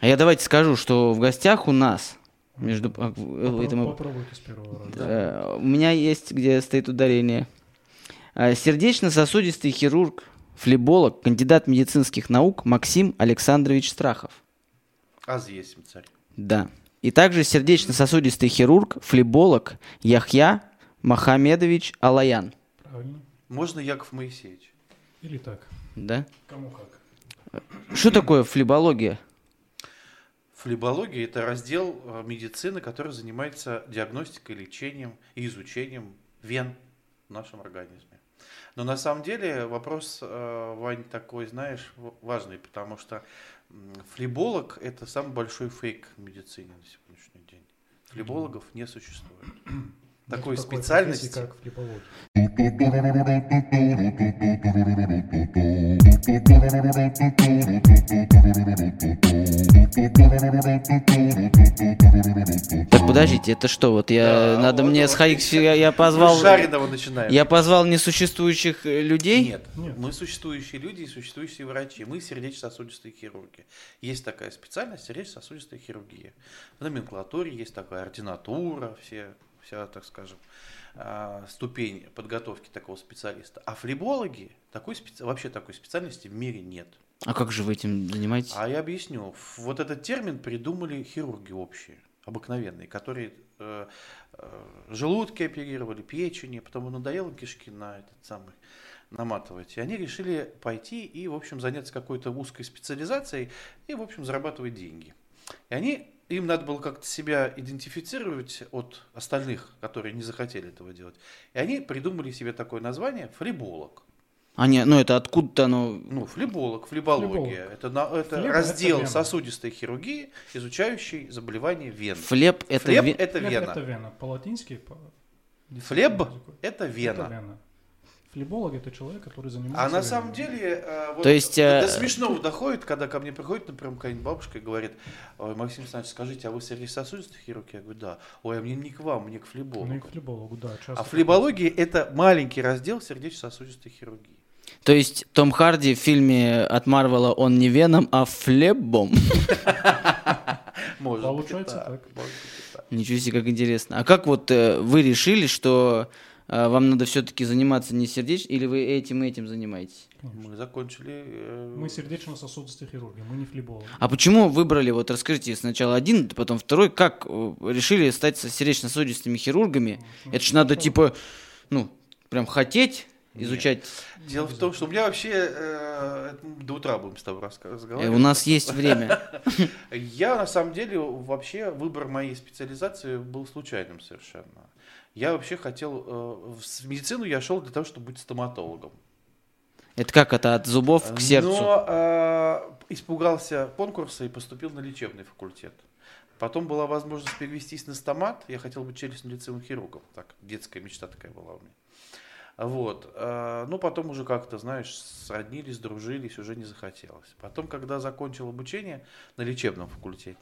А я давайте скажу, что в гостях у нас, между... а, Попро- это мы- Попробуйте с первого раза. Э, У меня есть, где стоит ударение. Э, Сердечно-сосудистый хирург, флеболог, кандидат медицинских наук Максим Александрович Страхов. Аз есть царь. Да. И также сердечно-сосудистый хирург, флеболог Яхья Махамедович Алаян. Правильно. Можно Яков Моисеевич? Или так. Да? Кому как. Что такое флебология? Флебология – это раздел э, медицины, который занимается диагностикой, лечением и изучением вен в нашем организме. Но на самом деле вопрос, э, Вань, такой, знаешь, важный, потому что флеболог – это самый большой фейк в медицине на сегодняшний день. Флебологов не существует. Такой профессии, специальности как флипология. Так, подождите, это что? Вот я, Да, надо вот- мне вот сходить, я, я позвал... Жареного начинаем. Я позвал несуществующих э, людей? Нет, Нет. мы существующие люди и существующие врачи. Мы сердечно-сосудистые хирурги. Есть такая специальность сердечно-сосудистая хирургия. В номенклатуре есть такая ординатура, все, вся, так скажем, ступень подготовки такого специалиста. А флебологи такой специ- вообще такой специальности в мире нет. А как же вы этим занимаетесь? А я объясню. Вот этот термин придумали хирурги общие, обыкновенные, которые э, э, желудки оперировали, печени, потом им надоело кишки на этот самый наматывать. И они решили пойти и, в общем, заняться какой-то узкой специализацией и, в общем, зарабатывать деньги. И они, им надо было как-то себя идентифицировать от остальных, которые не захотели этого делать. И они придумали себе такое название флеболог. А не, ну это откуда-то оно... Ну, флеболог, флебология. Флеболог. Это, на- это Флеб – раздел это вена. сосудистой хирургии, изучающий заболевания вен. Флеб это... Флеб ве- это Флеб вена. Это вена. По-латински. По... Флеб это Это вена. Флеболог это человек, который занимается. А на самом деле, э, вот То есть, э, до смешного доходит, когда ко мне приходит, например, какая-нибудь бабушка и говорит, «Ой, Максим Александрович, скажите, а вы сердечно-сосудистый хирург? Я говорю, да. Ой, а мне не к вам, мне к Ну и флебологу. к флебологу, да. часто А флебология это маленький раздел сердечно-сосудистой хирургии. То есть Том Харди в фильме от Марвела он не Веном, а Флебом. Может Получается так. Ничего себе, как интересно. А как вот э, вы решили, что вам надо все-таки заниматься не сердечным, или вы этим и этим занимаетесь? Мы закончили... э, Мы сердечно-сосудистые хирурги, мы не флебологи. А почему выбрали, вот расскажите сначала один, потом второй, как э, решили стать со- сердечно-сосудистыми хирургами? Ну, Это ж надо хорошо. типа, ну, прям хотеть Нет. изучать. Дело в том, что у меня вообще э, до утра будем с тобой Э, разговаривать. У нас есть время. Я на самом деле вообще выбор моей специализации был случайным совершенно. Я вообще хотел э, в медицину я шел для того, чтобы быть стоматологом. Это как это от зубов к сердцу? Но э, испугался конкурса и поступил на лечебный факультет. Потом была возможность перевестись на стомат. Я хотел быть челюстно-лицевым хирургом. Так, детская мечта такая была у меня. Вот. э, Ну, потом уже как-то, знаешь, сроднились, дружились, уже не захотелось. Потом, когда закончил обучение на лечебном факультете,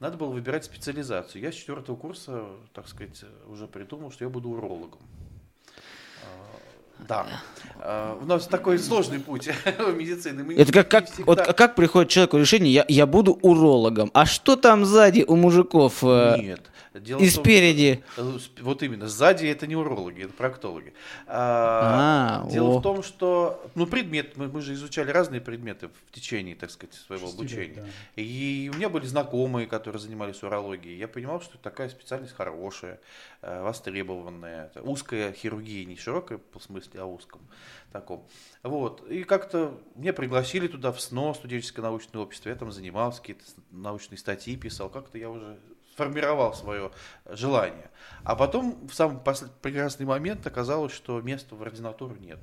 надо было выбирать специализацию. Я с четвертого курса, так сказать, уже придумал, что я буду урологом. Э, Да. Э, У нас такой сложный путь медицины. Мы Это как, как, всегда- вот а как приходит человеку решение, я, я буду урологом, а что там сзади у мужиков э, Нет. Дело и том, спереди? что- э, Вот именно, сзади это не урологи, это проктологи. А, А, Дело о. в том, что, ну, предмет, мы, мы же изучали разные предметы в течение, так сказать, своего Шести лет, обучения. да. И у меня были знакомые, которые занимались урологией. Я понимал, что такая специальность хорошая, э, востребованная. Узкая хирургия, не широкая по смысле, а узком таком. Вот. И как-то меня пригласили туда в СНО, студенческое научное общество. Я там занимался, какие-то научные статьи писал. Как-то я уже сформировал свое желание. А потом в самый прекрасный момент оказалось, что места в ординатуру нет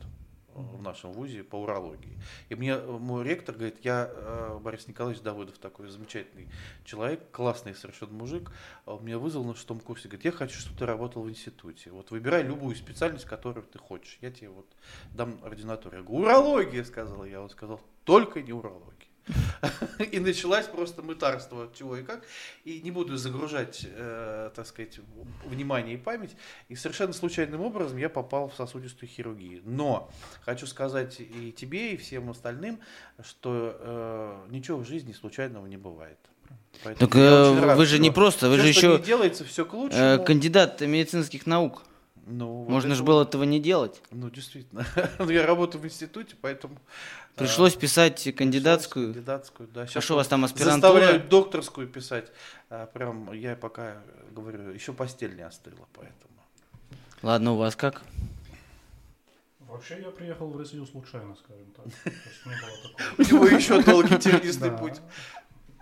э, в нашем вузе по урологии. И мне э, мой ректор говорит, я, э, Борис Николаевич Давыдов, такой замечательный человек, классный совершенно мужик, он меня вызвал на шестом курсе, говорит, я хочу, чтобы ты работал в институте. Вот выбирай любую специальность, которую ты хочешь. Я тебе вот дам ординатуру. Я говорю, урология, сказал я. Он сказал, только не урология. И началась просто мытарство, чего и как. И не буду загружать, э, так сказать, внимание и память. И совершенно случайным образом я попал в сосудистую хирургию. Но хочу сказать и тебе, и всем остальным, что э, ничего в жизни случайного не бывает. Поэтому Так э, рад, вы же не просто, вы всё, же еще делается, все к лучшему. э, кандидат медицинских наук. Ну, вот Можно это же вот- было этого не делать. Ну, действительно. Ну, я работаю в институте, поэтому... э, Пришлось писать пришлось кандидатскую. Кандидатскую, да. А Щас что у вас там вот аспирантура? Заставляют докторскую писать. А, прям, я пока говорю, еще постель не остыла, поэтому... Ладно, у вас как? Вообще я приехал в Россию случайно, скажем так. У него еще долгий тернистый путь.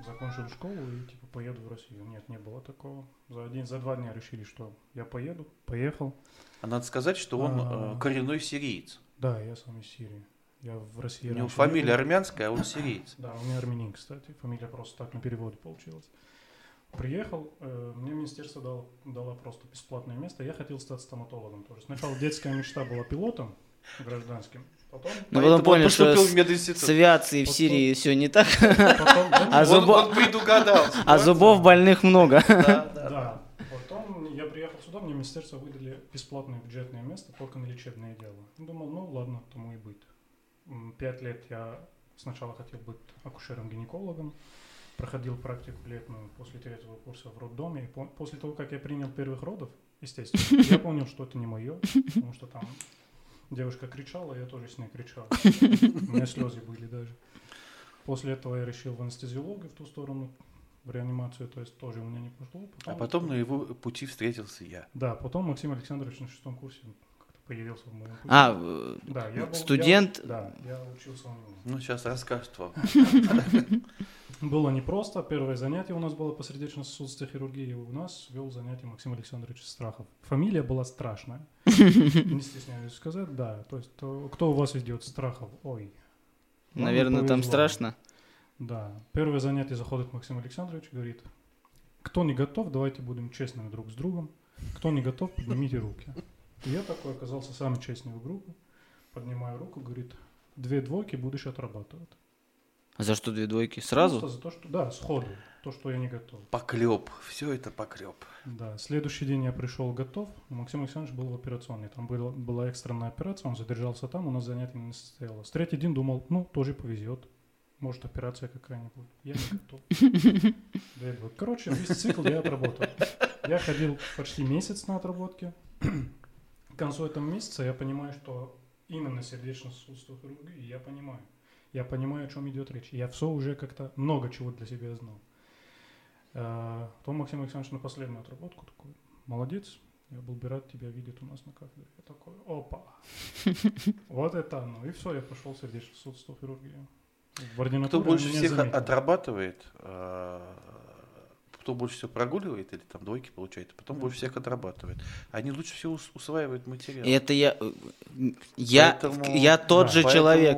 Закончил школу и типа поеду в Россию. Нет, не было такого. За один, за два дня решили, что я поеду. Поехал. А надо сказать, что он А. э, коренной сириец. Да, я сам из Сирии. Я в России У него фамилия был. армянская, а он сириец. Да, у меня армянин, кстати. Фамилия просто так на переводе получилась. Приехал, э, мне министерство дало, дало просто бесплатное место. Я хотел стать стоматологом тоже. Сначала детская мечта была пилотом гражданским. Потом, Ну, Поэтому потом он понял, что поступил в с, мединститут. с авиацией в Вот Сирии все не так, потом, А Он- зубо- Он предугадал. а зубов больных много. Да, да, да. Да. Потом я приехал сюда, мне министерство выдали бесплатное бюджетное место только на лечебное дело. Думал, ну ладно, тому и быть. Пять лет я сначала хотел быть акушером-гинекологом, проходил практику летную после третьего курса в роддоме. И после того, как я принял первых родов, естественно, я понял, что это не мое, потому что там девушка кричала, я тоже с ней кричал. У меня слезы были даже. После этого я решил в анестезиологию в ту сторону, в реанимацию, то есть тоже у меня не пошло. А потом на его пути встретился я. Да, потом Максим Александрович на шестом курсе появился в моем пути. А, да, я был, студент? я- да, я учился у него. Ну, сейчас расскажет вам. Было непросто. Первое занятие у нас было по сердечно-сосудистой хирургии. У нас вел занятие Максим Александрович Страхов. Фамилия была страшная. Не стесняюсь сказать, да. То есть, то- кто у вас ведет Страхов? Ой. Наверное, там страшно. Да. Первое занятие заходит Максим Александрович, говорит, кто не готов, давайте будем честными друг с другом. Кто не готов, поднимите руки. И я такой оказался самый честный в группе. Поднимаю руку, говорит, две двойки будешь отрабатывать. А за что две двойки? Сразу? Просто за то, что, да, сходу, то, что я не готов. Поклеп. Все это поклеп. Да, следующий день я пришел готов. Максим Александрович был в операционной. Там была, была экстренная операция, он задержался там, у нас занятие не состоялось. Третий день думал, ну, тоже повезет. Может, операция какая-нибудь. Я не готов. Короче, весь цикл я отработал. Я ходил почти месяц на отработке. К концу этого месяца я понимаю, что именно сердечно-сосудистую хирургию я понимаю. Я понимаю, о чем идет речь. Я все уже как-то много чего для себя знал. А, Потом Максим Александрович на последнюю отработку такой, молодец, я был бы рад тебя видеть у нас на кафедре. Я такой, опа, вот это оно. И все, я пошел в сердечно-сосудистую хирургию. В Кто больше всех заметили. отрабатывает, кто больше всего прогуливает или там двойки получает, а потом Мгм. больше всех отрабатывает. Они лучше всего ус- усваивают материал. И это я... э, Я, Поэтому- я тот Да, же Поэтому человек.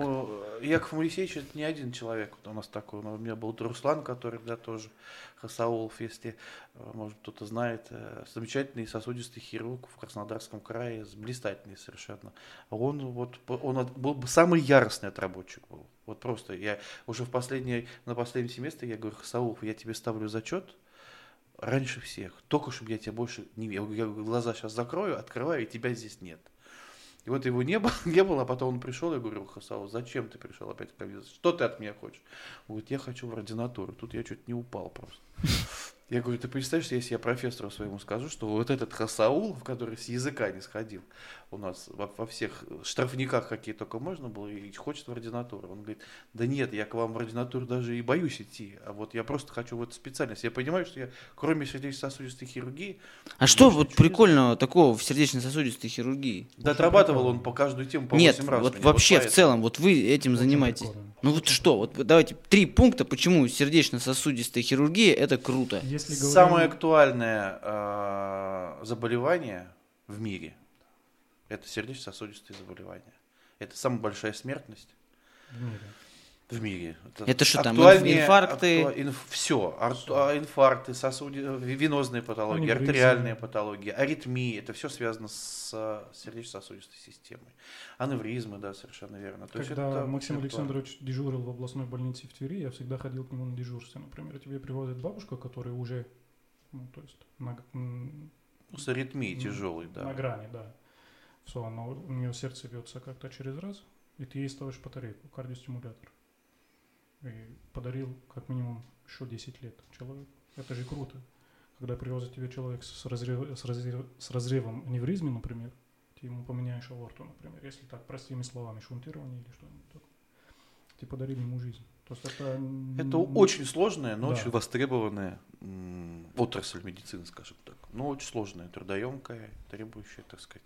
Яков Моисеевич это не один человек вот у нас такой. У меня был Руслан, который, да, тоже Хасаулов, если, э, может, кто-то знает, э, замечательный сосудистый хирург в Краснодарском крае, блистательный совершенно. Он вот, он был бы самый яростный отработчик был. Вот просто я уже в последний, на последнем семестре я говорю, Хасаулов, я тебе ставлю зачет, раньше всех. Только чтобы я тебя больше не видел. Я глаза сейчас закрою, открываю, и тебя здесь нет. И вот его не было, не было, а потом он пришел, я говорю, Хасау, зачем ты пришел опять ко мне? Что ты от меня хочешь? Он говорит, я хочу в ординатуру. Тут я чуть не упал просто. Я говорю, ты представляешь, если я профессору своему скажу, что вот этот Хасаул, который с языка не сходил, у нас во, во всех штрафниках, какие только можно было, и хочет в ординатуру. Он говорит, да нет, я к вам в ординатуру даже и боюсь идти, а вот я просто хочу в эту специальность. Я понимаю, что я, кроме сердечно-сосудистой хирургии, А что вот ничего не прикольного такого в сердечно-сосудистой хирургии? да отрабатывал он по каждую тему по Нет, 8 раз. вот вообще в поэтому. целом, вот вы этим Очень занимаетесь. прикольно. Ну вот что, вот давайте три пункта, почему сердечно-сосудистая хирургия это круто. Если говорим- Самое актуальное э, заболевание в мире – это сердечно-сосудистые заболевания. Это самая большая смертность в мире. в мире. Это что там, инфаркты? актуа- инф- все. инфаркты, сосуди, венозные патологии, Аневризмы. артериальные патологии, аритмии. Это все связано с э, сердечно-сосудистой системой. Аневризмы, да, совершенно верно. То есть Когда это Максим. Александрович дежурил в областной больнице в Твери, я всегда ходил к нему на дежурство. Например, тебе привозят бабушку, которая уже, ну, то есть, на, Ну, с аритмией М, тяжелый, да. на грани, да. Все, она, у нее сердце бьется как-то через раз, и ты ей ставишь батарейку, кардиостимулятор. И подарил как минимум еще 10 лет человек. Это же круто. Когда привозит тебе человек с, разрев, с, разрев, с разревом аневризмы, например, ты ему поменяешь аорту, например, если так простыми словами, шунтирование или что-нибудь такое. Ты подарил ему жизнь. То есть это... Это очень сложная, но Да. очень востребованная м, отрасль медицины, скажем так. Но очень сложная, трудоемкая, требующая, так сказать.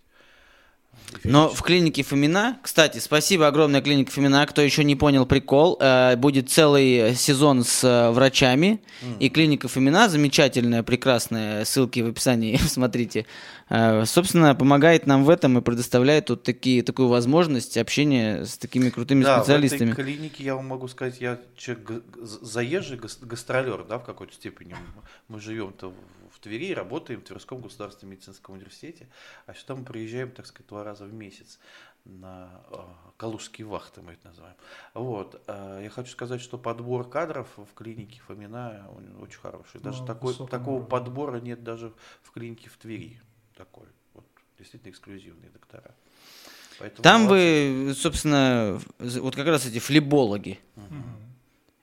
Но в клинике Фомина, кстати, спасибо огромное клинике Фомина, кто еще не понял прикол, э, будет целый сезон с э, врачами, М. и клиника Фомина, замечательная, прекрасная, ссылки в описании, смотрите, собственно, помогает нам в этом и предоставляет вот такие, такую возможность общения с такими крутыми Да, специалистами. в этой клинике я вам могу сказать, я человек заезжий, гас- гастролер, да, в какой-то степени. Мы живем-то в в Твери, работаем в Тверском государственном медицинском университете, а сюда мы приезжаем, так сказать, два раза в месяц на э, калужские вахты, мы это называем. Вот. э, я хочу сказать, что подбор кадров в клинике Фомина очень хороший. Даже На такой, такого уровне. подбора нет даже в клинике в Твери. Такой вот действительно эксклюзивные доктора. Поэтому Там молодцы. вы, собственно, вот как раз эти флебологи. Мгм.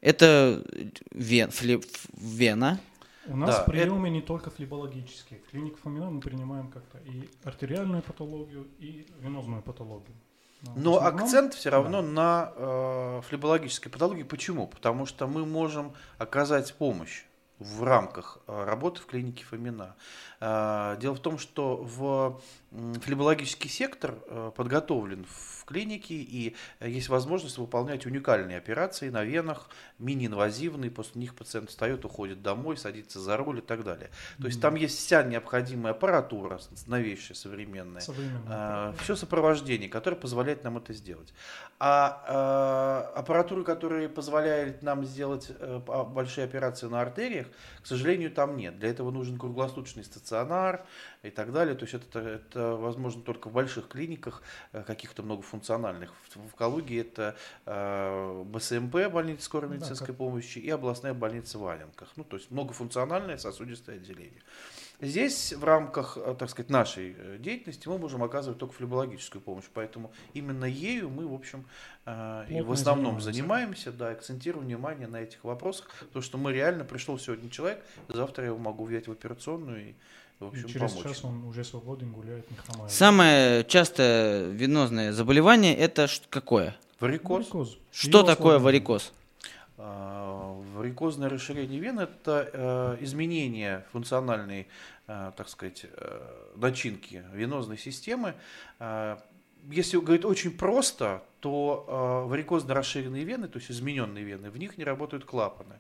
Это вен, флеб- вена, У нас Да, приемы не только флебологические. В клинике Фомина мы принимаем как-то и артериальную патологию, и венозную патологию. Но в Но основном- акцент все равно да. на э, флебологической патологии. Почему? Потому что мы можем оказать помощь в рамках э, работы в клинике Фомина. Э, дело в том, что в флебологический сектор э, подготовлен в клинике и есть возможность выполнять уникальные операции на венах, мини-инвазивные, после них пациент встает, уходит домой, садится за руль и так далее. То есть Мгм. там есть вся необходимая аппаратура, новейшая, современная. Современная. все сопровождение, которое позволяет нам это сделать. А э, аппаратуры, которая позволяет нам сделать э, а- большие операции на артериях, к сожалению, там нет. Для этого нужен круглосуточный стационар и так далее. То есть это, это возможно только в больших клиниках, э, каких-то многофункциональных. В, в Калуге это э, БСМП, больница скорой Да, медицинской как- помощи, и областная больница в Валенках. Ну, то есть многофункциональное сосудистое отделение. Здесь в рамках, э, так сказать, нашей э, деятельности мы можем оказывать только флебологическую помощь, поэтому именно ею мы, в общем, э, и в основном занимаемся. занимаемся, да, акцентируем внимание на этих вопросах, потому что мы реально пришел сегодня человек, завтра я его могу взять в операционную и, в И общем, через помочь. час он уже свободен, гуляет, не хромает. Самое частое венозное заболевание это какое? Варикоз. Варикоз. Что Его такое осложнение. варикоз? А, Варикозное расширение вен – это э, изменение функциональной, э, так сказать, э, начинки венозной системы. Если говорить очень просто, то варикозно расширенные вены, то есть измененные вены, в них не работают клапаны.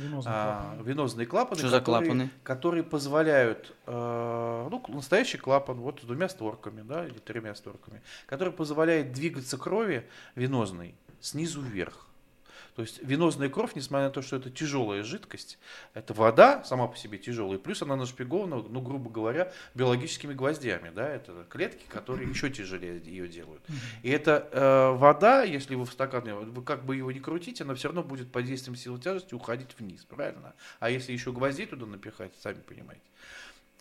Венозный А, клапан. венозные клапаны, Что за которые, клапаны? которые позволяют, э, ну, настоящий клапан, вот с двумя створками, да, или тремя створками, который позволяет двигаться крови венозной снизу вверх. То есть венозная кровь, несмотря на то, что это тяжелая жидкость, это вода сама по себе тяжелая, плюс она нашпигована, ну, грубо говоря, биологическими гвоздями, да, это клетки, которые еще тяжелее ее делают. И эта э, вода, если вы в стакане, вы как бы его не крутите, она все равно будет под действием силы тяжести уходить вниз, правильно? А если еще гвоздей туда напихать, сами понимаете.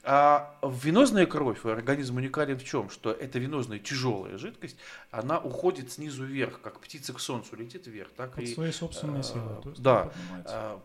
А венозная кровь, организм уникален в чем? Что эта венозная тяжелая жидкость, она уходит снизу вверх, как птица к солнцу летит вверх, так Под и своей собственной э, силой. есть да. а,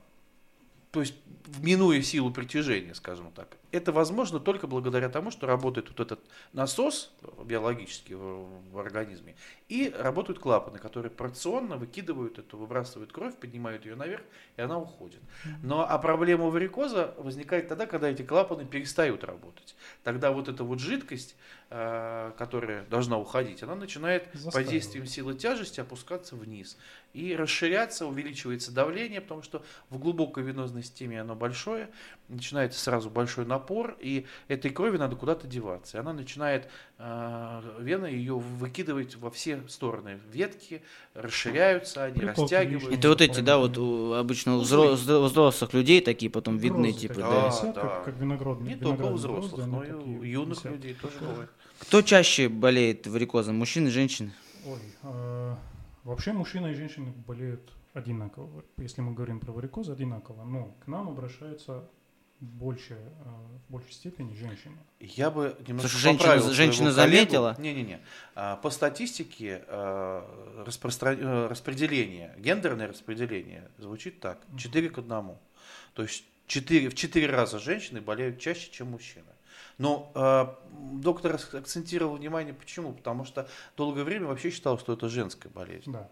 то есть минуя силу притяжения, скажем так. Это возможно только благодаря тому, что работает вот этот насос биологический в, в организме, и работают клапаны, которые порционно выкидывают эту, выбрасывают кровь, поднимают ее наверх, и она уходит. Но а проблема варикоза возникает тогда, когда эти клапаны перестают работать. Тогда вот эта вот жидкость, которая должна уходить, она начинает под Застаивает. действием силы тяжести опускаться вниз и расширяться, увеличивается давление, потому что в глубокой венозной системе оно большое, начинается сразу большой напор, и этой крови надо куда-то деваться. И она начинает, э, вена ее выкидывать во все стороны. Ветки расширяются, они Притоки растягиваются. Это вот эти, да, вот у, обычно у Узлы. взро- у взрослых людей такие потом видны, Розы типа, да. висят, Да, как, как виноградные. Не только у взрослых, но и у юных висят. людей тоже Да. бывает. Кто чаще болеет варикозом, мужчины, женщины? Ой, э, вообще мужчина и женщина болеют одинаково. Если мы говорим про варикоз, одинаково. Но к нам обращаются больше, э, в большей степени женщины. Я бы немножко Слушай, женщина- женщина заметила? Не-не-не. А, По статистике э, распростра- э, распределение, гендерное распределение звучит так. 4 к 1. То есть 4, в 4 раза женщины болеют чаще, чем мужчины. Но э, доктор ак- акцентировал внимание, почему? Потому что долгое время вообще считал, что это женская болезнь. Да.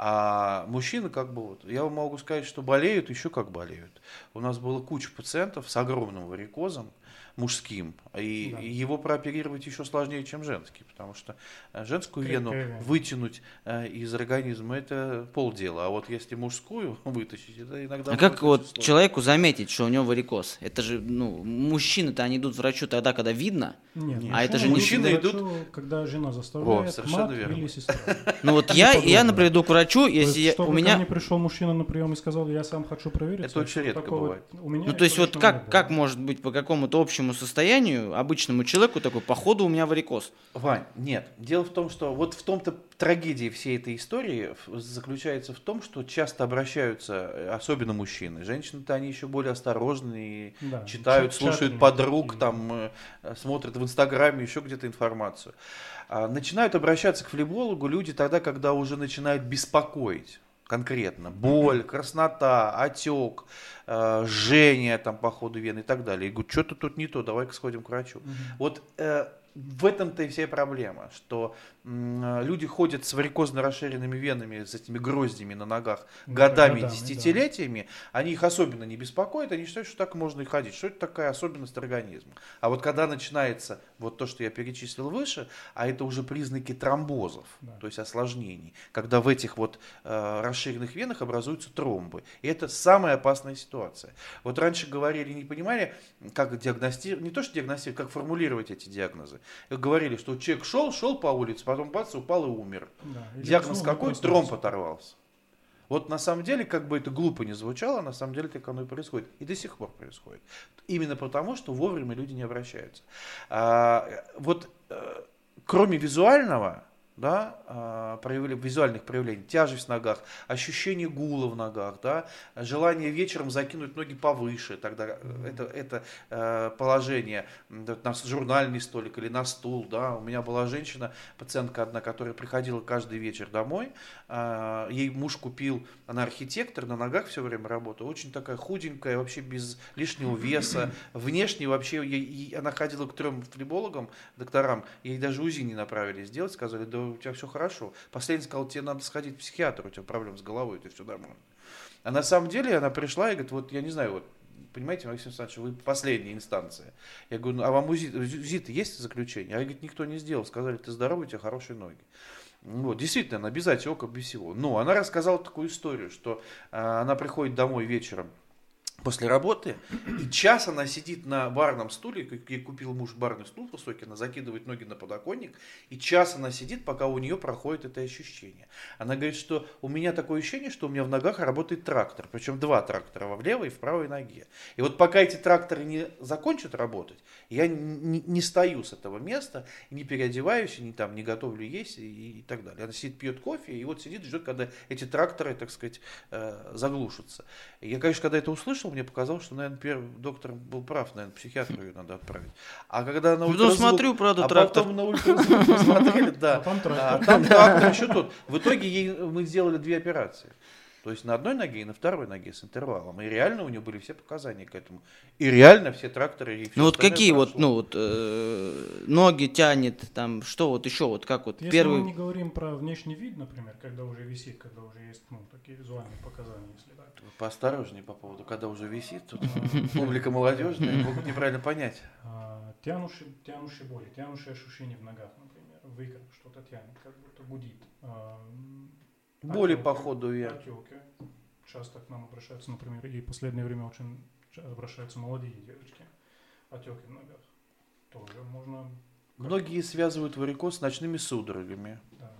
А мужчины как бы вот, я вам могу сказать, что болеют, еще как болеют. У нас было куча пациентов с огромным варикозом мужским, и Да. и его прооперировать еще сложнее, чем женский, потому что э, женскую вену вытянуть э, из организма это полдела, а вот если мужскую вытащить, это иногда А как вот сложно. человеку заметить, что у него варикоз? Это же, ну, мужчины-то они идут к врачу тогда, когда видно. Нет. А это же не Мужчины идут врачу, когда жена заставляет, совершенно мать верно. или сестра. Ну вот я, я, например, иду к врачу, если у меня... мне пришел мужчина на прием и сказал, я сам хочу проверить. Это очень редко бывает. Ну, то есть вот не как, как может быть по какому-то общему состоянию обычному человеку такой, походу у меня варикоз? Вань, нет. Дело в том, что вот в том-то трагедии всей этой истории заключается в том, что часто обращаются, э, особенно мужчины, женщины-то они еще более осторожные, Да, читают, слушают подруг, такие. там э, смотрят в Инстаграме еще где-то информацию. А, начинают обращаться к флебологу люди тогда, когда уже начинают беспокоить конкретно. Боль, краснота, отек, э, жжение там по ходу вены и так далее. И говорю, что-то тут не то, давай-ка сходим к врачу. Вот э, в этом-то и вся проблема, что э, люди ходят с варикозно расширенными венами, с этими гроздями на ногах Да, годами, годами, да. десятилетиями, они их особенно не беспокоят, они считают, что так можно и ходить, что это такая особенность организма. А вот когда начинается вот то, что я перечислил выше, а это уже признаки тромбозов, Да. то есть осложнений, когда в этих вот э, расширенных венах образуются тромбы. И это самая опасная ситуация. Вот раньше говорили, не понимали, как диагностировать, не то что диагностировать, как формулировать эти диагнозы. Говорили, что человек шел, шел по улице, потом бац, упал и умер. Да, Диагноз какой? Тромб оторвался. Вот на самом деле, как бы это глупо не звучало, на самом деле так оно и происходит. И до сих пор происходит. Именно потому, что вовремя люди не обращаются. А, вот э, кроме визуального, да, а, проявили- визуальных проявлений, тяжесть в ногах, ощущение гула в ногах, да, желание вечером закинуть ноги повыше, тогда э, это, это э, положение на журнальный столик или на стул, да, у меня была женщина, пациентка одна, которая приходила каждый вечер домой, ей муж купил, она архитектор, на ногах все время работала, очень такая худенькая, вообще без лишнего веса, внешне вообще, ей- она ходила к трем флебологам, докторам, ей даже УЗИ не направили сделать, сказали, да у тебя все хорошо. Последний сказал, тебе надо сходить к психиатру, у тебя проблемы с головой, это все нормально. А на самом деле она пришла и говорит, вот я не знаю, вот понимаете, Максим Александрович, вы последняя инстанция. Я говорю, ну, а вам УЗИ, УЗИ-то есть заключение? А говорит, никто не сделал. Сказали, ты здоровый, у тебя хорошие ноги. Вот, действительно, без отека, без всего. Но она рассказала такую историю, что а, она приходит домой вечером после работы, и час она сидит на барном стуле, как ей купил муж барный стул высокий, она закидывает ноги на подоконник, и час она сидит, пока у нее проходит это ощущение. Она говорит, что у меня такое ощущение, что у меня в ногах работает трактор, причем два трактора, во в левой и в правой ноге. И вот пока эти тракторы не закончат работать, я не, не стою с этого места, не переодеваюсь, не, там, не готовлю есть и, и так далее. Она сидит, пьет кофе, и вот сидит, ждет, когда эти тракторы, так сказать, э, заглушатся. Я, конечно, когда это услышал, мне показалось, что, наверное, первый доктор был прав, наверное, психиатру ее надо отправить. А когда на Ну, ультразвук... смотрю, правда, а трактор. потом на ультразвук посмотрели, да. А там трактор. А там трактор еще тот. В итоге ей мы сделали две операции. То есть на одной ноге и на второй ноге с интервалом. И реально у нее были все показания к этому. И реально все тракторы ей всё Ну вот какие вот, прошло. ну вот, э, ноги тянет, там, что вот еще, вот как вот, Если первый... мы не говорим про внешний вид, например, когда уже висит, когда уже есть ну, такие визуальные показания, если так. Поосторожнее по поводу, когда уже висит, тут публика молодежная, могут неправильно понять. А, тянущие, тянущие боли, тянущие ощущения в ногах, например, выкат, что-то тянет, как будто гудит. А, Боли по ходу вен. Отеки. Часто к нам обращаются, например, и в последнее время очень обращаются молодые девочки. Отеки в ногах. Тоже можно... Многие связывают варикоз с ночными судорогами. да.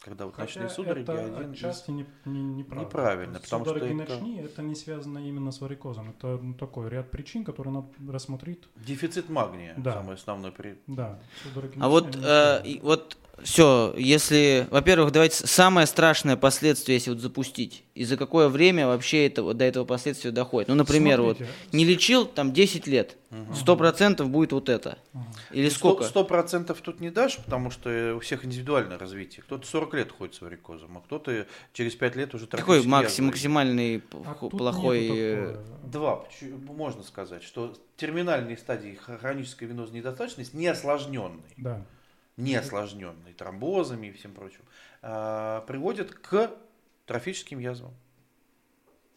Когда вот Хотя ночные судороги это один из... отчасти не, не, неправда. Неправильно, есть потому что судороги это- ночные, это не связано именно с варикозом. Это ну, такой ряд причин, которые надо рассмотреть. Дефицит магния, Да. самый основной при... Да, судороги А вот, ночные, э, они и вот все, если, во-первых, давайте самое страшное последствие, если вот запустить, и за какое время вообще это, до этого последствия доходит. Ну, например, Смотрите. вот не лечил, там 10 лет, сто процентов будет вот это. Или сколько? Сто процентов тут не дашь, потому что у всех индивидуальное развитие. Кто-то 40 лет ходит с варикозом, а кто-то через 5 лет уже Какой язвой. максимальный А плохой... э. Два. Можно сказать, что терминальные стадии хронической венозной недостаточности, не осложненной, Да. Не осложненной тромбозами и всем прочим, а, приводят к трофическим язвам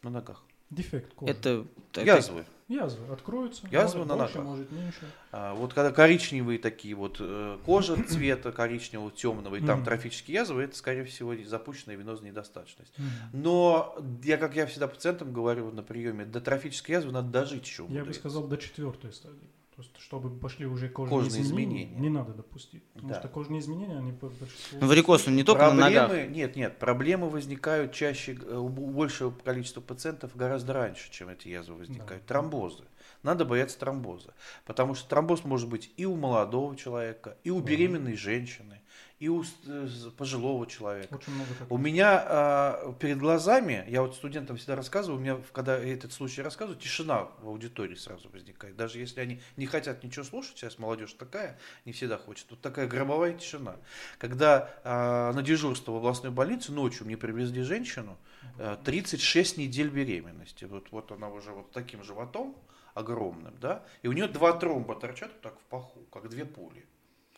на ногах. Дефект кожи. Это, это- Язвы. Язвы откроются. Язвы может на больше, ногах. может меньше. А, Вот когда коричневые такие вот э, кожа цвета коричневого, темного, и там трофические язвы, это, скорее всего, запущенная венозная недостаточность. Но я, как я всегда пациентам говорю на приеме, до трофической язвы надо дожить еще. Я бы сказал до четвертой стадии. То есть, чтобы пошли уже кожные, Кожные изменения, изменения. не надо допустить. Потому Да. что кожные изменения, они по большинству... Ну, варикоз, он не только на ногах. Проблемы, нет, нет, проблемы возникают чаще, э, у большего количества пациентов гораздо раньше, чем эти язвы возникают. Да. Тромбозы. Надо бояться тромбоза. Потому что тромбоз может быть и у молодого человека, и у беременной женщины, и у э, пожилого человека. Очень много таких. У меня а, перед глазами, я вот студентам всегда рассказываю, у меня, когда я этот случай рассказываю, тишина в аудитории сразу возникает. Даже если они не хотят ничего слушать, сейчас молодежь такая, не всегда хочет. Вот такая гробовая тишина. Когда а, на дежурство в областной больнице ночью мне привезли женщину, а, 36 недель беременности. Вот, вот она уже вот таким животом огромным, да, и у нее два тромба торчат вот так в паху, как две пули.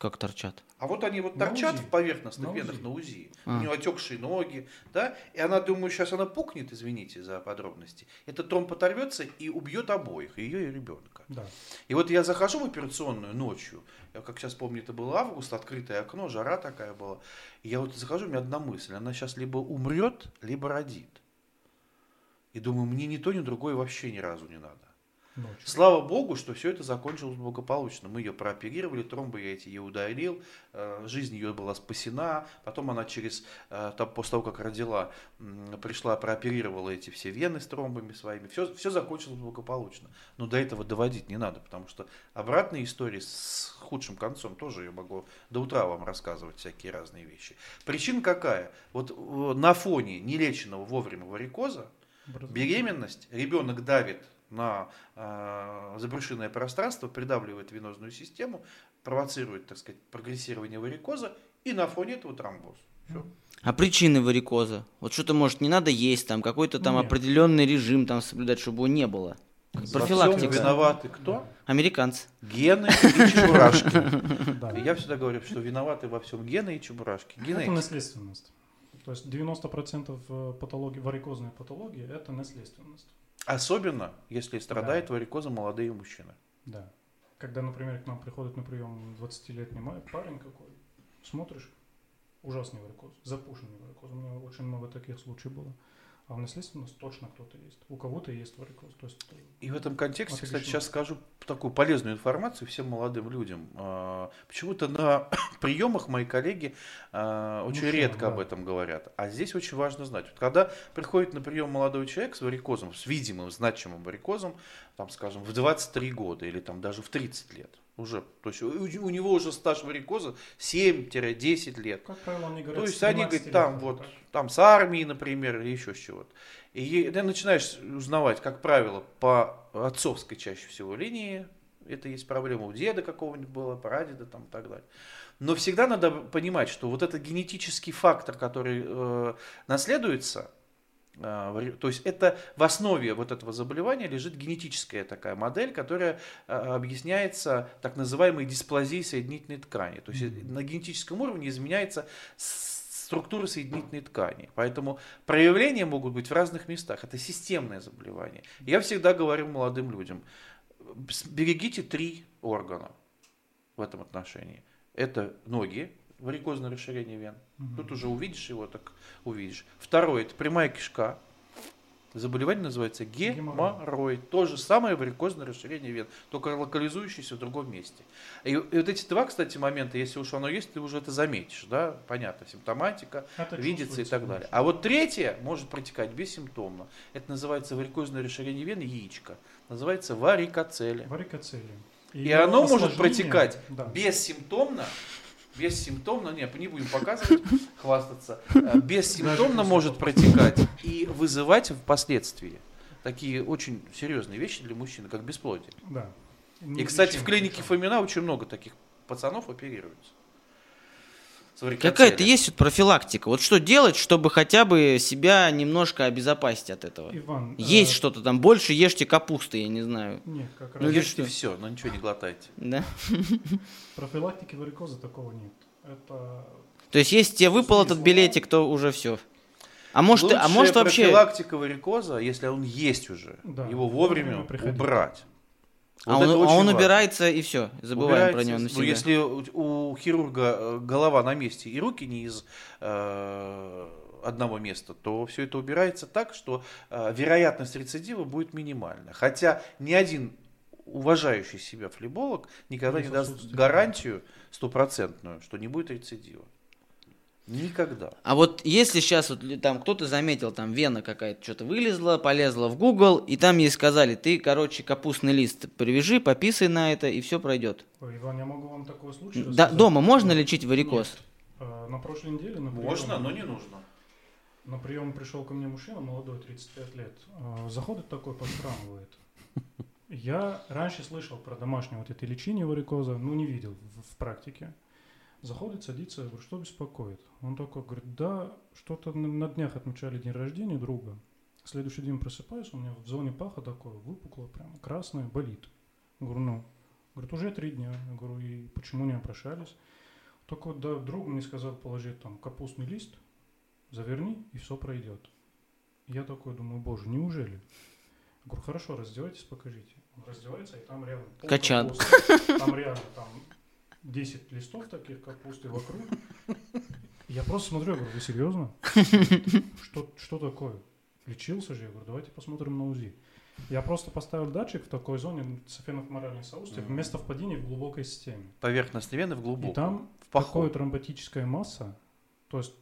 Как торчат. А вот они вот На торчат УЗИ. в поверхностных На венах УЗИ. на УЗИ. А. У нее отекшие ноги, да, и она, думаю, сейчас она пукнет, извините за подробности. Этот тромб оторвется и убьет обоих, ее и ребенка. Да. И вот я захожу в операционную ночью, я как сейчас помню, это был август, открытое окно, жара такая была. И я вот захожу, у меня одна мысль, она сейчас либо умрет, либо родит. И думаю, мне ни то, ни другое вообще ни разу не надо. Ночью. Слава богу, что все это закончилось благополучно. Мы ее прооперировали, тромбы я эти ее удалил, э, жизнь ее была спасена. Потом она через, э, там, после того, как родила, пришла, прооперировала эти все вены с тромбами своими. Все, все закончилось благополучно. Но до этого доводить не надо, потому что обратные истории с худшим концом тоже я могу до утра вам рассказывать всякие разные вещи. Причина какая? Вот э, на фоне нелеченного вовремя варикоза. Беременность, ребенок давит на э, забрюшинное пространство, придавливает венозную систему, провоцирует, так сказать, прогрессирование варикоза, и на фоне этого тромбоз. Всё. А причины варикоза? Вот что-то, может, не надо есть, там какой-то там Нет. определенный режим там соблюдать, чтобы его не было. Во всем Профилактика. виноваты кто? Американцы. Гены и чебурашки. Я всегда говорю, что виноваты во всем гены и чебурашки. Это Гены наследственность. То есть 90% э, патологии, варикозной патологии – это наследственность. Особенно, если страдают варикозом молодые мужчины. Да. Когда, например, к нам приходит на прием 20-летний ма- парень какой, смотришь, ужасный варикоз, запушенный варикоз. У меня очень много таких случаев было. А в наследственность точно кто-то есть. У кого-то есть варикоз. То есть, э, И в этом контексте, Отлично. кстати, сейчас скажу такую полезную информацию всем молодым людям. А, Почему-то на приемах мои коллеги а, очень Мужчины, редко да. об этом говорят. А здесь очень важно знать. Вот когда приходит на прием молодой человек с варикозом, с видимым, значимым варикозом, там, скажем, в 23 года или там даже в 30 лет, уже, то есть у, у него уже стаж варикоза 7-10 лет. как правило, они говорят, То есть они 13 говорят, там лет, вот, так? там с армии, например, или еще с чего-то. И ты начинаешь узнавать, как правило, по отцовской чаще всего линии, это есть проблема у деда какого-нибудь было, прадеда там и так далее. Но всегда надо понимать, что вот этот генетический фактор, который э, наследуется, то есть это в основе вот этого заболевания лежит генетическая такая модель, которая э, объясняется так называемой дисплазией соединительной ткани. То есть Мгм. на генетическом уровне изменяется структура соединительной ткани. Поэтому проявления могут быть в разных местах. Это системное заболевание. Я всегда говорю молодым людям, берегите три органа в этом отношении. Это ноги, варикозное расширение вен. Мгм. Тут уже увидишь его, так увидишь. Второе, это прямая кишка. Заболевание называется Геморрой. То же самое варикозное расширение вен, только локализующееся в другом месте. И, и вот эти два, кстати, момента, если уж оно есть, ты уже это заметишь, да, понятно, симптоматика, Это видится и так далее. конечно. А вот третье может протекать бессимптомно. Это называется варикозное расширение вен, яичко. Называется варикоцеле. Варикоцелия. И оно может протекать да. бессимптомно бессимптомно, не, не будем показывать, хвастаться, э, бессимптомно может протекать и вызывать впоследствии такие очень серьезные вещи для мужчины, как бесплодие. Да. И, кстати, в клинике Фомина очень много таких пацанов оперируются. Какая-то есть вот профилактика. Вот что делать, чтобы хотя бы себя немножко обезопасить от этого? Иван, э, Есть что-то там. Больше ешьте капусты, я не знаю. Нет, как раз Ну, или Ешьте что? все, но ничего не глотайте. Да? профилактики варикоза такого нет. Это То есть, если тебе выпал этот билетик, то уже все. А может, а может вообще... профилактика варикоза, если он есть уже, Да, его вовремя вовремя приходить. Убрать. А Вот он, а он важно. убирается и все. Забываем про Убирается, него Ну, навсегда. если у, у хирурга э, голова на месте и руки не из э, одного места, то все это убирается так, что э, вероятность рецидива будет минимальна. Хотя ни один уважающий себя флеболог никогда Не не даст гарантию стопроцентную, что не будет рецидива. Никогда. А вот если сейчас вот там кто-то заметил, там вена какая-то что-то вылезла, полезла в Google, и там ей сказали, ты, короче, капустный лист привяжи, пописай на это, и все пройдет. Ой, Иван, я могу вам такой случай Да, дома можно лечить варикоз? Нет. Э, На прошлой неделе на прием, Можно, но не нужно. на прием пришел ко мне мужчина, молодой, 35 лет. Э, Заходит такой, подхрамывает. Я раньше слышал про домашнее вот это лечение варикоза, ну не видел в, в практике. Заходит, садится, я говорю, что беспокоит? Он такой говорит, да, что-то на, днях отмечали день рождения друга. Следующий день просыпаюсь, у меня в зоне паха такое выпукло, прям красное, болит. Говорю, ну, говорит, уже три дня. Я говорю, и почему не обращались? Только вот да, друг мне сказал положить там капустный лист, заверни, и все пройдет. Я такой думаю, боже, неужели? Я говорю, хорошо, раздевайтесь, покажите. Он раздевается, и там реально Качан. Там реально там 10 листов таких капусты вокруг. Я просто смотрю, я говорю, вы серьезно? Что, что такое? Лечился же? Я говорю, давайте посмотрим на УЗИ. Я просто поставил датчик в такой зоне цефенофморальной соустья Мгм. вместо впадения в глубокой системе. Поверхностной вены в И глубокую. там в паху. такая тромботическая масса, то есть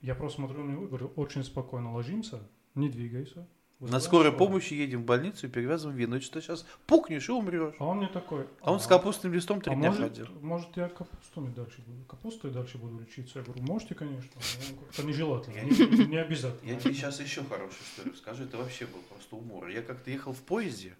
я просто смотрю на него и говорю, очень спокойно ложимся, не двигайся. На Вызываем скорой скорую. помощи едем в больницу и перевязываем вену. Что сейчас пукнешь и умрешь. А он мне такой... А он с капустным листом три а дня может, ходил. может, я капустами дальше буду, капустой дальше буду лечиться? Я говорю, можете, конечно, но как-то нежелательно, Я- не, не обязательно. Я тебе сейчас еще хорошую историю скажу. Это вообще был просто умор. Я как-то ехал в поезде,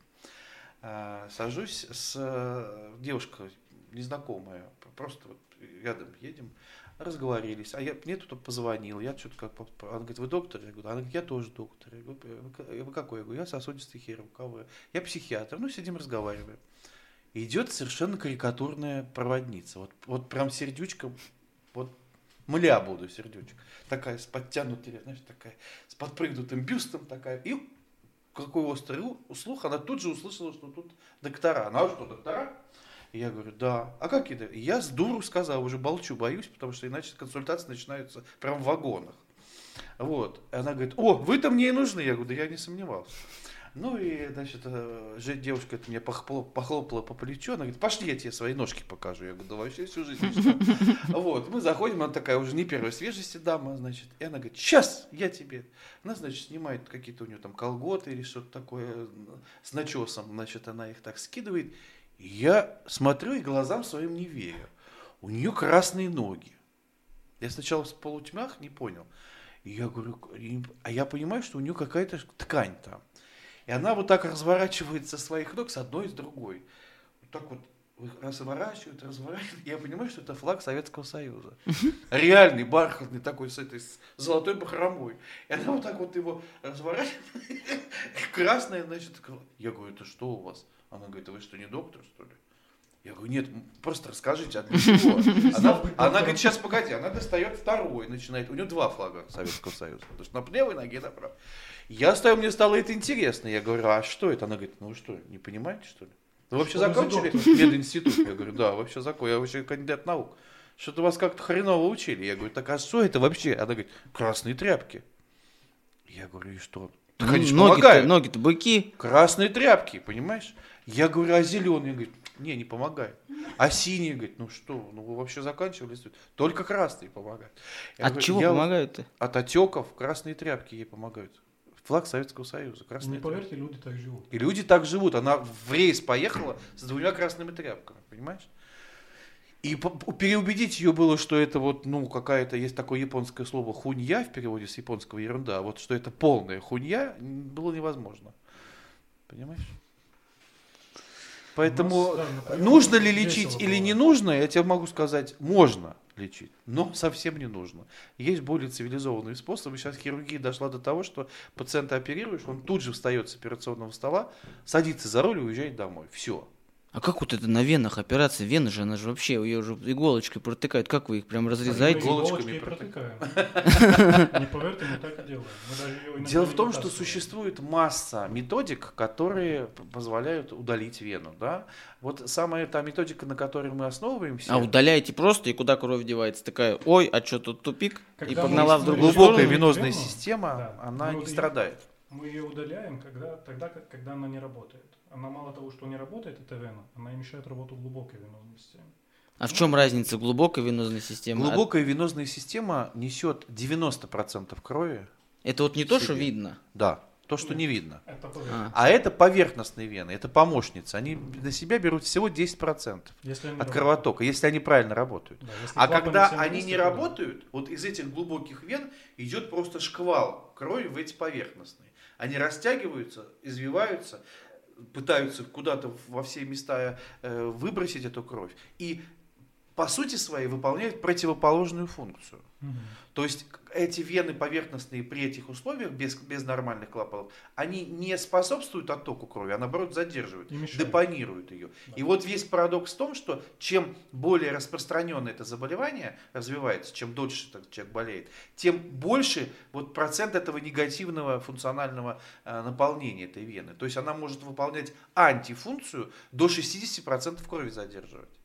а, сажусь с э, девушкой незнакомая, просто вот рядом едем, разговорились. А я мне тут позвонил, я что-то как... Она говорит, вы доктор? Я говорю, она говорит, я тоже доктор. Я говорю, «Вы к- вы какой? Я говорю, я сосудистый хирург. А вы? Я психиатр. Ну, сидим, разговариваем. Идет совершенно карикатурная проводница. Вот, вот прям сердючка, вот мля буду сердючка. Такая с подтянутой, знаешь, такая, с подпрыгнутым бюстом такая. И какой острый слух, она тут же услышала, что тут доктора. Она, а что, доктора? Я говорю, да. А как это? Я с дуру сказал, уже молчу, боюсь, потому что иначе консультации начинаются прям в вагонах. Вот. И она говорит, о, вы-то мне и нужны. Я говорю, да я не сомневался. Ну и, значит, э, девушка это мне похло- похлопала по плечу, она говорит, пошли, я тебе свои ножки покажу. Я говорю, да вообще всю жизнь мечтал». Вот, мы заходим, она такая уже не первой свежести дама, значит, и она говорит, сейчас я тебе. Она, значит, снимает какие-то у нее там колготы или что-то такое с начесом, значит, она их так скидывает. Я смотрю и глазам своим не верю. У нее красные ноги. Я сначала в полутьмах не понял. И я говорю, а я понимаю, что у нее какая-то ткань там. И она вот так разворачивает со своих ног с одной и с другой. Вот так вот разворачивает, разворачивает. Я понимаю, что это флаг Советского Союза. Реальный, бархатный такой, с этой с золотой бахромой. И она вот так вот его разворачивает. Красная, значит, я говорю, это что у вас? Она говорит, а вы что, не доктор, что ли? Я говорю, нет, просто расскажите, а для чего? Она, она говорит, сейчас погоди, она достает второй, начинает. У нее два флага Советского Союза. То есть на левой ноге, на правой. Я стою, мне стало это интересно. Я говорю, а что это? Она говорит, ну вы что, не понимаете, что ли? Вы вообще Что закончили мединститут? Я говорю, да, вообще закон, я вообще кандидат наук. Что-то вас как-то хреново учили. Я говорю, так а что это вообще? Она говорит, красные тряпки. Я говорю, и что? Да, конечно, ноги-то, ноги-то быки. Красные тряпки, понимаешь? Я говорю, а зеленый? Говорит, не, не помогает. А синий, говорит, ну что, ну вы вообще заканчивали? Только красные помогают. Я От говорю, чего «Я помогают-то? От отеков красные тряпки ей помогают. Флаг Советского Союза. Красные Не тряпки. поверьте, люди так живут. И люди так живут. Она в рейс поехала с двумя красными тряпками, понимаешь? И переубедить ее было, что это вот, ну, какая-то, есть такое японское слово хунья в переводе с японского ерунда, вот что это полная хунья, было невозможно. Понимаешь? Поэтому нас, да, нужно ли лечить или не нужно, я тебе могу сказать, можно лечить, но совсем не нужно. Есть более цивилизованные способы. Сейчас хирургия дошла до того, что пациента оперируешь, он тут же встает с операционного стола, садится за руль и уезжает домой. Все. А как вот это на венах операция? Вены же, она же вообще, ее же иголочкой протыкают. Как вы их прям Мы разрезаете? Иголочками иголочкой протыкаем. протыкаем. Не поверьте, мы так и делаем. Дело в том, что существует масса методик, которые позволяют удалить вену. Да? Вот самая та методика, на которой мы основываемся, А удаляете просто, и куда кровь девается? Такая, ой, а что тут тупик? И погнала в другую глубокая венозная система, она не страдает. Мы ее удаляем когда, тогда, когда она не работает. Она мало того, что не работает, эта вена, она и мешает работу глубокой венозной системы. А в чем разница глубокой венозной системы? Глубокая венозная система несет 90% крови. Это вот не то, что видно. Да, то, что не видно. Это поверхность. А это поверхностные вены, это помощницы. Они на себя берут всего 10% Если от работают. кровотока, если они правильно работают. Да, А когда они не да. работают, вот из этих глубоких вен идет просто шквал крови в эти поверхностные. Они растягиваются, извиваются, пытаются куда-то во все места э, выбросить эту кровь. И по сути своей выполняют противоположную функцию. Мгм. То есть эти вены поверхностные при этих условиях, без, без нормальных клапанов, они не способствуют оттоку крови, а наоборот задерживают, депонируют ее. Да. И вот весь парадокс в том, что чем более распространенное это заболевание развивается, чем дольше этот человек болеет, тем больше вот процент этого негативного функционального э, наполнения этой вены. То есть она может выполнять антифункцию до 60% крови задерживать.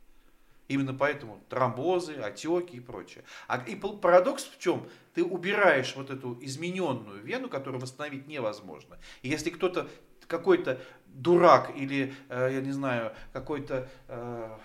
Именно поэтому тромбозы, отеки и прочее. А, и парадокс в чем? Ты убираешь вот эту измененную вену, которую восстановить невозможно. И если кто-то, какой-то дурак или, э, я не знаю, какой-то э,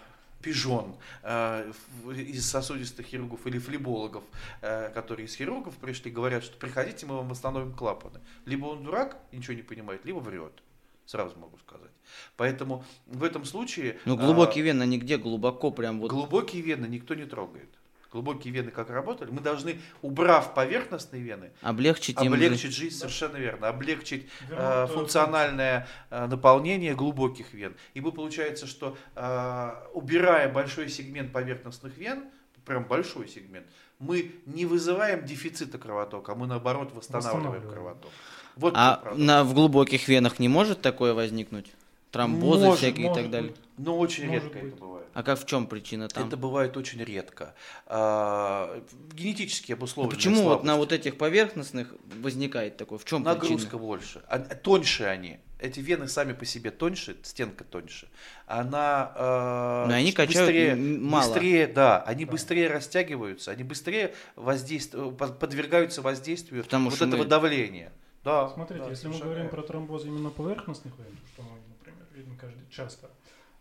пижон э, из сосудистых хирургов или флебологов, э, которые из хирургов пришли, говорят, что приходите, мы вам восстановим клапаны. Либо он дурак, ничего не понимает, либо врет. Сразу могу сказать. Поэтому в этом случае... Ну, э, глубокие вены, они где глубоко прям вот... Глубокие вены никто не трогает. Глубокие вены как работали? Мы должны, убрав поверхностные вены, Облегчить им... облегчить жизнь, совершенно верно, облегчить э, функциональное э, наполнение глубоких вен. Ибо получается, что э, убирая большой сегмент поверхностных вен, прям большой сегмент, мы не вызываем дефицита кровотока, а мы наоборот восстанавливаем Восстанавливаем. кровоток. Вот А на, в глубоких венах не может такое возникнуть? Тромбозы Может, всякие и может так далее. быть. Но очень Может редко быть. это бывает. А как в чем причина там? Это бывает очень редко. А, генетически А обусловленная почему вот слабость. на вот этих поверхностных возникает такое? В чем Нагрузка причина? больше. А- Тоньше они. Эти вены сами по себе тоньше, стенка тоньше. Она э, Но они быстрее, мало. быстрее, да, они Да. быстрее растягиваются, они быстрее воздействуют, подвергаются воздействию Потому вот что этого мы- давления. Да, Смотрите, да, если мы говорим верно. про тромбозы именно поверхностных вен, что мы, например, видим каждый, часто,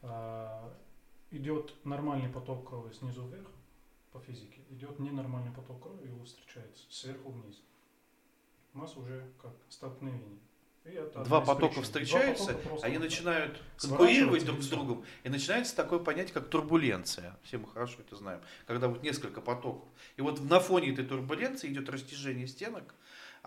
а, идет нормальный поток крови снизу вверх по физике, идет ненормальный поток крови, его встречается сверху вниз. У нас уже как столкновение. Два потока встречаются, Два потока они начинают конкурировать друг с другом, и начинается такое понятие, как турбуленция. Все мы хорошо это знаем. Когда вот несколько потоков. И вот на фоне этой турбуленции идет растяжение стенок,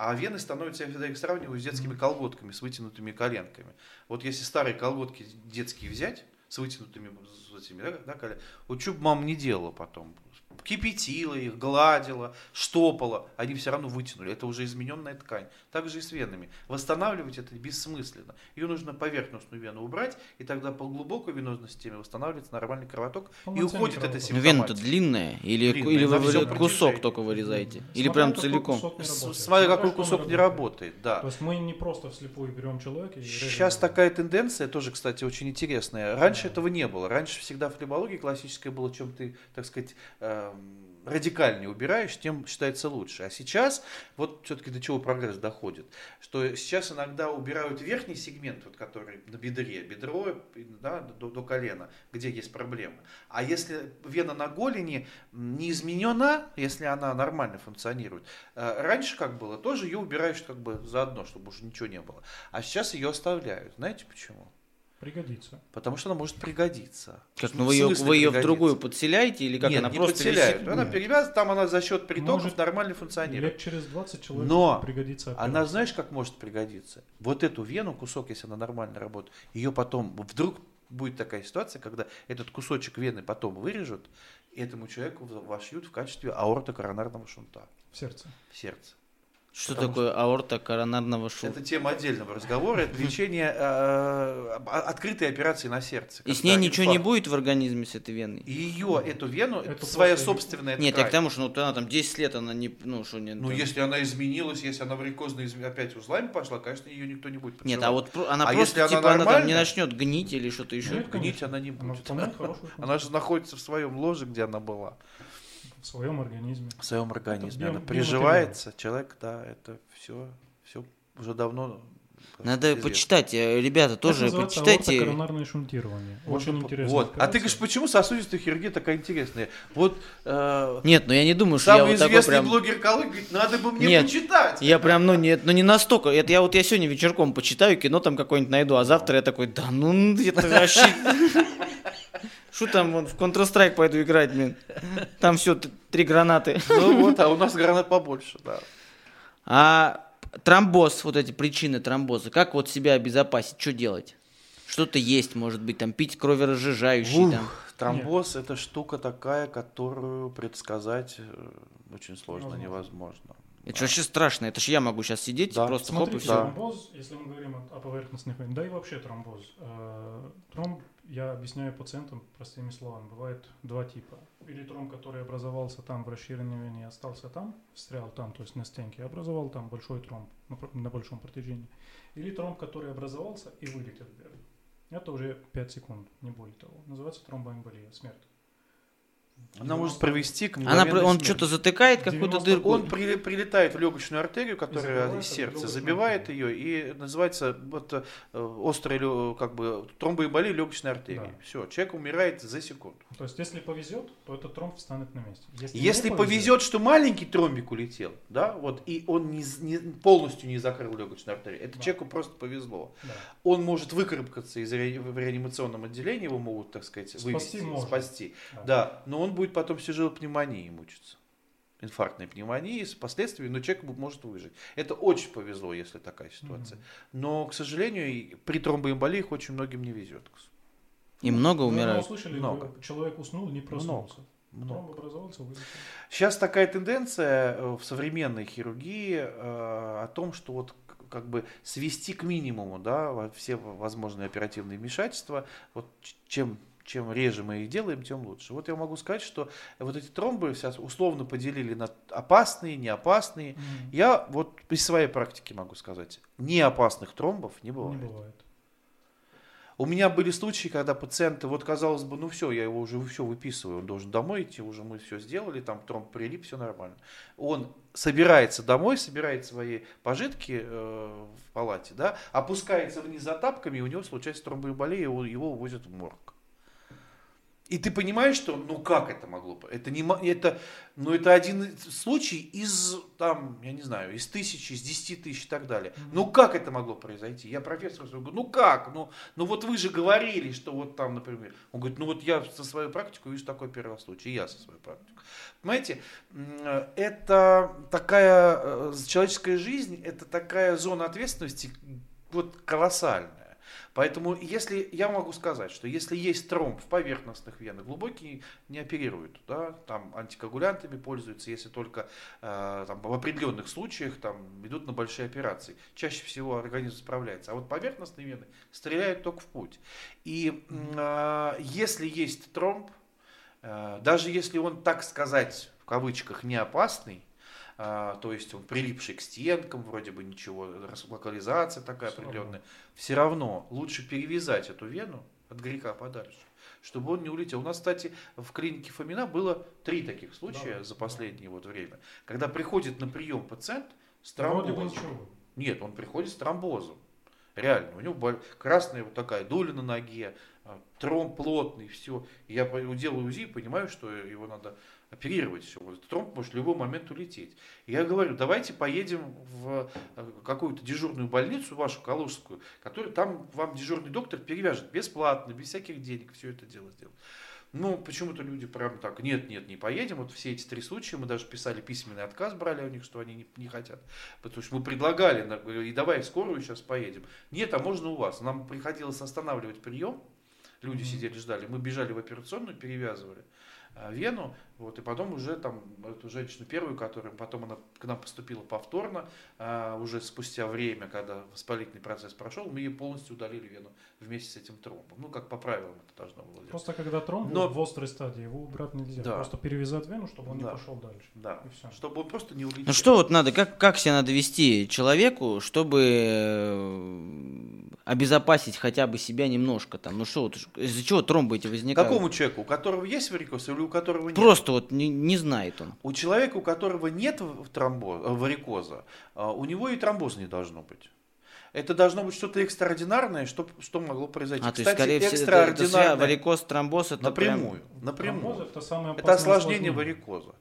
а вены становятся, я всегда их сравниваю с детскими колготками, с вытянутыми коленками. Вот если старые колготки детские взять, с вытянутыми с этими, да, да, колен- вот бы мама не делала потом, кипятила их, гладила, штопала, они все равно вытянули. Это уже измененная ткань. Так же и с венами. Восстанавливать это бессмысленно. Ее нужно поверхностную вену убрать, и тогда по глубокой венозной системе восстанавливается нормальный кровоток, и уходит эта кровоток. Вена-то симптоматика. длинная? Или, Длинная, или вы кусок протяжении. только вырезаете? Или Смотря прям целиком? Смотря какой кусок не работает, да. То есть мы не просто вслепую берем человека и Сейчас его. такая тенденция тоже, кстати, очень интересная. Раньше этого не было. Раньше всегда флебология классическая была, чем ты, так сказать, эм, радикальнее убираешь, тем считается лучше. А сейчас, вот все-таки до чего прогресс доходит, что сейчас иногда убирают верхний сегмент, вот, который на бедре, бедро да, до, до колена, где есть проблемы. А если вена на голени не изменена, если она нормально функционирует, э, раньше как было, тоже ее убираешь как бы заодно, чтобы уже ничего не было. А сейчас ее оставляют. Знаете почему? Пригодится. Потому что она может пригодиться. Как, ну вы ее, вы ее в другую подселяете или как Нет, она не просто подселяют. висит? Она перевязана, там она за счет притоков Может, нормально функционирует. Лет через 20 человек Но пригодится Она операция. знаешь, как может пригодиться? Вот эту вену, кусок, если она нормально работает, ее потом вдруг будет такая ситуация, когда этот кусочек вены потом вырежут, и этому человеку вошьют в качестве аортокоронарного шунта в сердце. в сердце. Что Потому такое аорта коронарного шунта? Это тема отдельного разговора. Это лечение э, об- открытой операции на сердце. И с ней ничего не будет в организме с этой веной? И ее, эту вену, Это своя после- собственная Нет, я к тому, что ну, вот она там 10 лет, она не, ну, что не... Ну, там- если она изменилась, если она варикозно изм- опять узлами пошла, конечно, ее никто не будет Нет, а вот она А просто, если она типа, она там не начнет гнить или что-то еще. Нет, гнить она не будет. Она же находится в своем ложе, где она была. В своем организме. В своем организме. био- Она биоматериал. приживается. Человек, да, это все, все уже давно. Надо известно. почитать, э, ребята, тоже Это называется почитайте. аортокоронарное шунтирование. Очень по- интересно. Вот. А ты говоришь, почему сосудистая хирургия такая интересная? Вот э, Нет, ну я не думаю, что я самый вот такой известный прям... блогер Калык говорит, надо бы мне Нет. почитать. Я прям, ну нет, ну не настолько. Это я вот я сегодня вечерком почитаю, кино там какое-нибудь найду, а завтра я такой, да ну это вообще... Что там, вон, в Counter-Strike пойду играть, блин. Там все, три гранаты. Ну вот, а у нас гранат побольше, да. А тромбоз, вот эти причины тромбоза, как вот себя обезопасить, что делать? Что-то есть, может быть, там пить кроверазжижающий, Ух, там. Тромбоз это штука такая, которую предсказать э, очень сложно, Невозможно. невозможно. Это ж вообще страшно, это ж я могу сейчас сидеть, Да. просто хоп и Смотрите, все. Да. тромбоз, если мы говорим о, о поверхностных да и вообще тромбоз. Э, Тромб, я объясняю пациентам простыми словами, бывает два типа. Или тромб, который образовался там в расширенной вене остался там, встрял там, то есть на стенке, образовал там большой тромб на, на большом протяжении. Или тромб, который образовался и вылетел вверх. Это уже 5 секунд, не более того. Называется тромбоэмболия, смерть. Она может привести к Она, он смерти. что-то затыкает, какую-то 90 дырку. Он при- прилетает в легочную артерию, которая забивает из сердца, забивает ее и называется вот, э, острая как бы тромбоэмболия легочной артерии. Да. Все, человек умирает за секунду. То есть, если повезет, то этот тромб встанет на месте. Если, Если не повезет, что маленький тромбик улетел, да, вот, и он не, не- полностью не закрыл легочную артерию, это Да. человеку просто повезло. да. Он может выкарабкаться из ре- в реанимационном отделении, его могут, так сказать, Спасти вывести, можно. спасти. Да. Да, но он будет потом с тяжелой пневмонией мучиться. Инфарктной пневмонии с последствиями, но человек может выжить. Это очень повезло, если такая ситуация. Но, к сожалению, при тромбоэмболии их очень многим не везет. И много наверное, умирают. услышали, Много. человек уснул, не проснулся. Тромб образовался, вылетел. Сейчас такая тенденция э, в современной хирургии э, о том, что вот как бы свести к минимуму, да, все возможные оперативные вмешательства. Вот чем чем реже мы их делаем, тем лучше. Вот я могу сказать, что вот эти тромбы сейчас условно поделили на опасные, неопасные. Мгм. Я вот из своей практики могу сказать, неопасных тромбов не бывает. Не бывает. У меня были случаи, когда пациенты, вот казалось бы, ну все, я его уже все выписываю, он должен домой идти, уже мы все сделали, там тромб прилип, все нормально. Он собирается домой, собирает свои пожитки э, в палате, да, опускается вниз за тапками, и у него случается тромбоэмболия, его, его увозят в морг. И ты понимаешь, что, ну как это могло бы? Это не, это, ну это один случай из, там, я не знаю, из тысячи, из десяти тысяч и так далее. Ну как это могло произойти? Я профессору говорю, ну как? Ну, ну вот вы же говорили, что вот там, например. Он говорит, ну вот я со своей практикой вижу такой первый случай, и я со своей практикой. Понимаете, это такая, э, человеческая жизнь, это такая зона ответственности вот колоссальная. Поэтому, если я могу сказать, что если есть тромб в поверхностных венах, глубокий не оперируют, да, там антикоагулянтами пользуются, если только э, там, в определенных случаях там, идут на большие операции. Чаще всего организм справляется. А вот поверхностные вены стреляют только в путь. И э, если есть тромб, э, даже если он, так сказать, в кавычках, не опасный, а, то есть он прилипший к стенкам, вроде бы ничего, локализация такая Всё определенная. Все равно лучше перевязать эту вену от греха подальше, чтобы он не улетел. У нас, кстати, в клинике Фомина было три таких случая Да, за да. последнее вот время, когда приходит на прием пациент с тромбозом. Нет, он приходит с тромбозом. Реально, у него бол- красная вот такая дуля на ноге, а, тромб плотный, все. Я делаю УЗИ понимаю, что его надо оперировать все. Вот тромб может в любой момент улететь. Я говорю, давайте поедем в э, какую-то дежурную больницу, вашу Калужскую, которая там вам дежурный доктор перевяжет бесплатно, без всяких денег все это дело сделать. Ну, почему-то люди прям так, нет, нет, не поедем. Вот все эти три случая, мы даже писали письменный отказ, брали у них, что они не, не хотят. Потому что мы предлагали, и давай скорую сейчас поедем. Нет, а можно у вас. Нам приходилось останавливать прием, люди mm-hmm. сидели, ждали. Мы бежали в операционную, перевязывали. Э, вену, вот, и потом уже там эту женщину первую, которая потом она к нам поступила повторно, а, уже спустя время, когда воспалительный процесс прошел, мы ей полностью удалили вену вместе с этим тромбом. Ну, как по правилам это должно было делать. Просто когда тромб Но... в острой стадии, его убрать нельзя. Да. Просто перевязать вену, чтобы он да. не пошел дальше. Да, и все. чтобы он просто не улетел. Ну что вот надо, как, как себя надо вести человеку, чтобы э, обезопасить хотя бы себя немножко там? Ну что, вот, из-за чего тромбы эти возникают? Какому человеку? У которого есть варикоз или у которого нет? Просто вот не, не знает он. У человека, у которого нет тромбоза, э, варикоза, э, у него и тромбоза не должно быть. Это должно быть что-то экстраординарное, что, что могло произойти. А, Кстати, то есть, скорее всего, экстраординарное... Это, это варикоз, тромбоз, это напрямую. Прям... напрямую. Тромбоз это, самое это осложнение варикоза.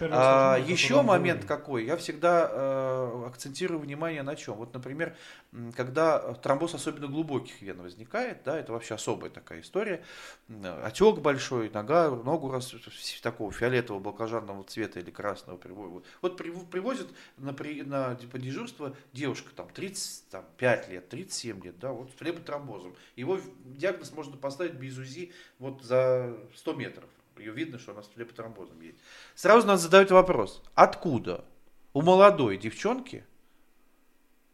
Это а, еще момент какой, я всегда э, акцентирую внимание на чем. Вот, например, когда тромбоз особенно глубоких вен возникает, да, это вообще особая такая история. Отек большой, нога, ногу раз, такого фиолетового балкожанного цвета или красного приводят. Вот привозят на, на, на дежурство девушка там 30, там, 5 лет, 37 лет, да, вот с флеботромбозом. Его диагноз можно поставить без УЗИ вот за 100 метров. Ее видно, что она с флеботромбозом едет. Сразу надо задать вопрос, откуда у молодой девчонки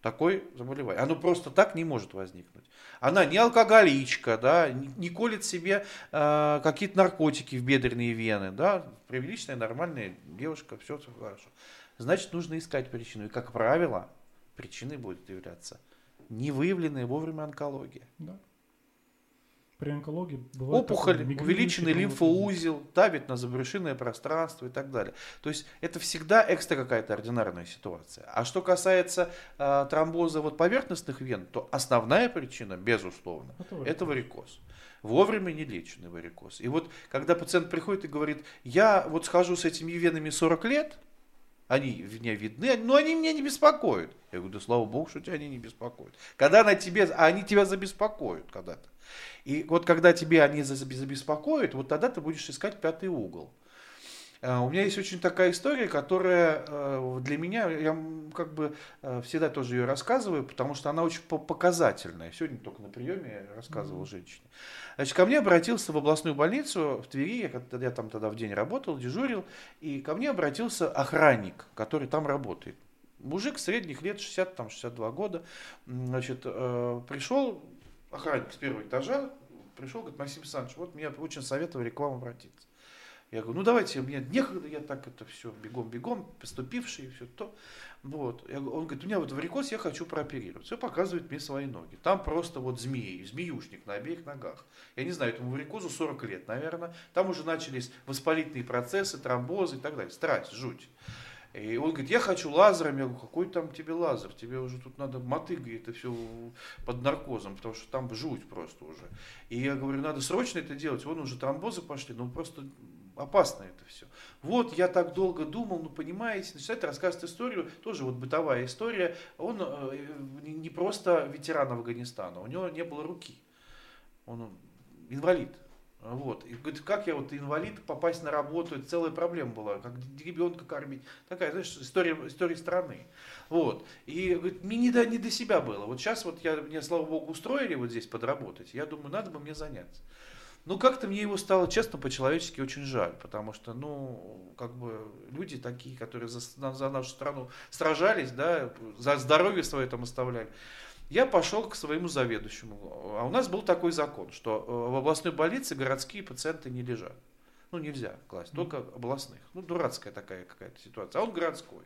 такой заболевание. Оно просто так не может возникнуть. Она не алкоголичка, да, не, колет себе э, какие-то наркотики в бедренные вены, да, приличная, нормальная девушка, все хорошо. Значит, нужно искать причину. И, как правило, причиной будет являться невыявленная вовремя онкология. Да. При онкологии бывает опухоль, увеличенный лимфоузел, давит на забрюшинное пространство и так далее. То есть это всегда экстра какая-то ординарная ситуация. А что касается э, тромбоза вот поверхностных вен, то основная причина, безусловно, это варикоз. Это варикоз. Вовремя не леченный варикоз. И вот когда пациент приходит и говорит, я вот схожу с этими венами 40 лет, они меня видны, но они меня не беспокоят. Я говорю, да слава богу, что тебя они не беспокоят. Когда на тебе, а они тебя забеспокоят когда-то. И вот когда тебе они забеспокоят, вот тогда ты будешь искать пятый угол. А, у меня есть очень такая история, которая э, для меня, я как бы э, всегда тоже ее рассказываю, потому что она очень показательная. Сегодня только на приеме я рассказывал mm-hmm. женщине. Значит, ко мне обратился в областную больницу в Твери, я, я там тогда в день работал, дежурил, и ко мне обратился охранник, который там работает. Мужик средних лет, 60, там, 62 года, значит, э, пришел, охранник с первого этажа, пришел, говорит, Максим Александрович, вот мне очень советовали к вам обратиться. Я говорю, ну давайте, мне некогда, я так это все бегом-бегом, поступивший, все то. Вот. Я, он говорит, у меня вот варикоз, я хочу прооперировать. Все показывает мне свои ноги. Там просто вот змеи, змеюшник на обеих ногах. Я не знаю, этому варикозу 40 лет, наверное. Там уже начались воспалительные процессы, тромбозы и так далее. Страсть, жуть. И он говорит, я хочу лазером. Я говорю, какой там тебе лазер? Тебе уже тут надо мотыгой это все под наркозом, потому что там жуть просто уже. И я говорю, надо срочно это делать. Вон уже тромбозы пошли, ну просто опасно это все. Вот я так долго думал, ну понимаете, начинает рассказывать историю, тоже вот бытовая история. Он э, не просто ветеран Афганистана, у него не было руки. Он инвалид. Вот. И говорит, как я вот инвалид попасть на работу, это целая проблема была, как ребенка кормить. Такая, знаешь, история, история страны. Вот. И говорит, мне не до, не до себя было. Вот сейчас вот я, меня, слава богу, устроили вот здесь подработать. Я думаю, надо бы мне заняться. Ну, как-то мне его стало, честно, по-человечески очень жаль, потому что, ну, как бы люди такие, которые за, за нашу страну сражались, да, за здоровье свое там оставляли. Я пошел к своему заведующему. А у нас был такой закон, что э, в областной больнице городские пациенты не лежат. Ну, нельзя класть, только областных. Ну, дурацкая такая какая-то ситуация. А он городской.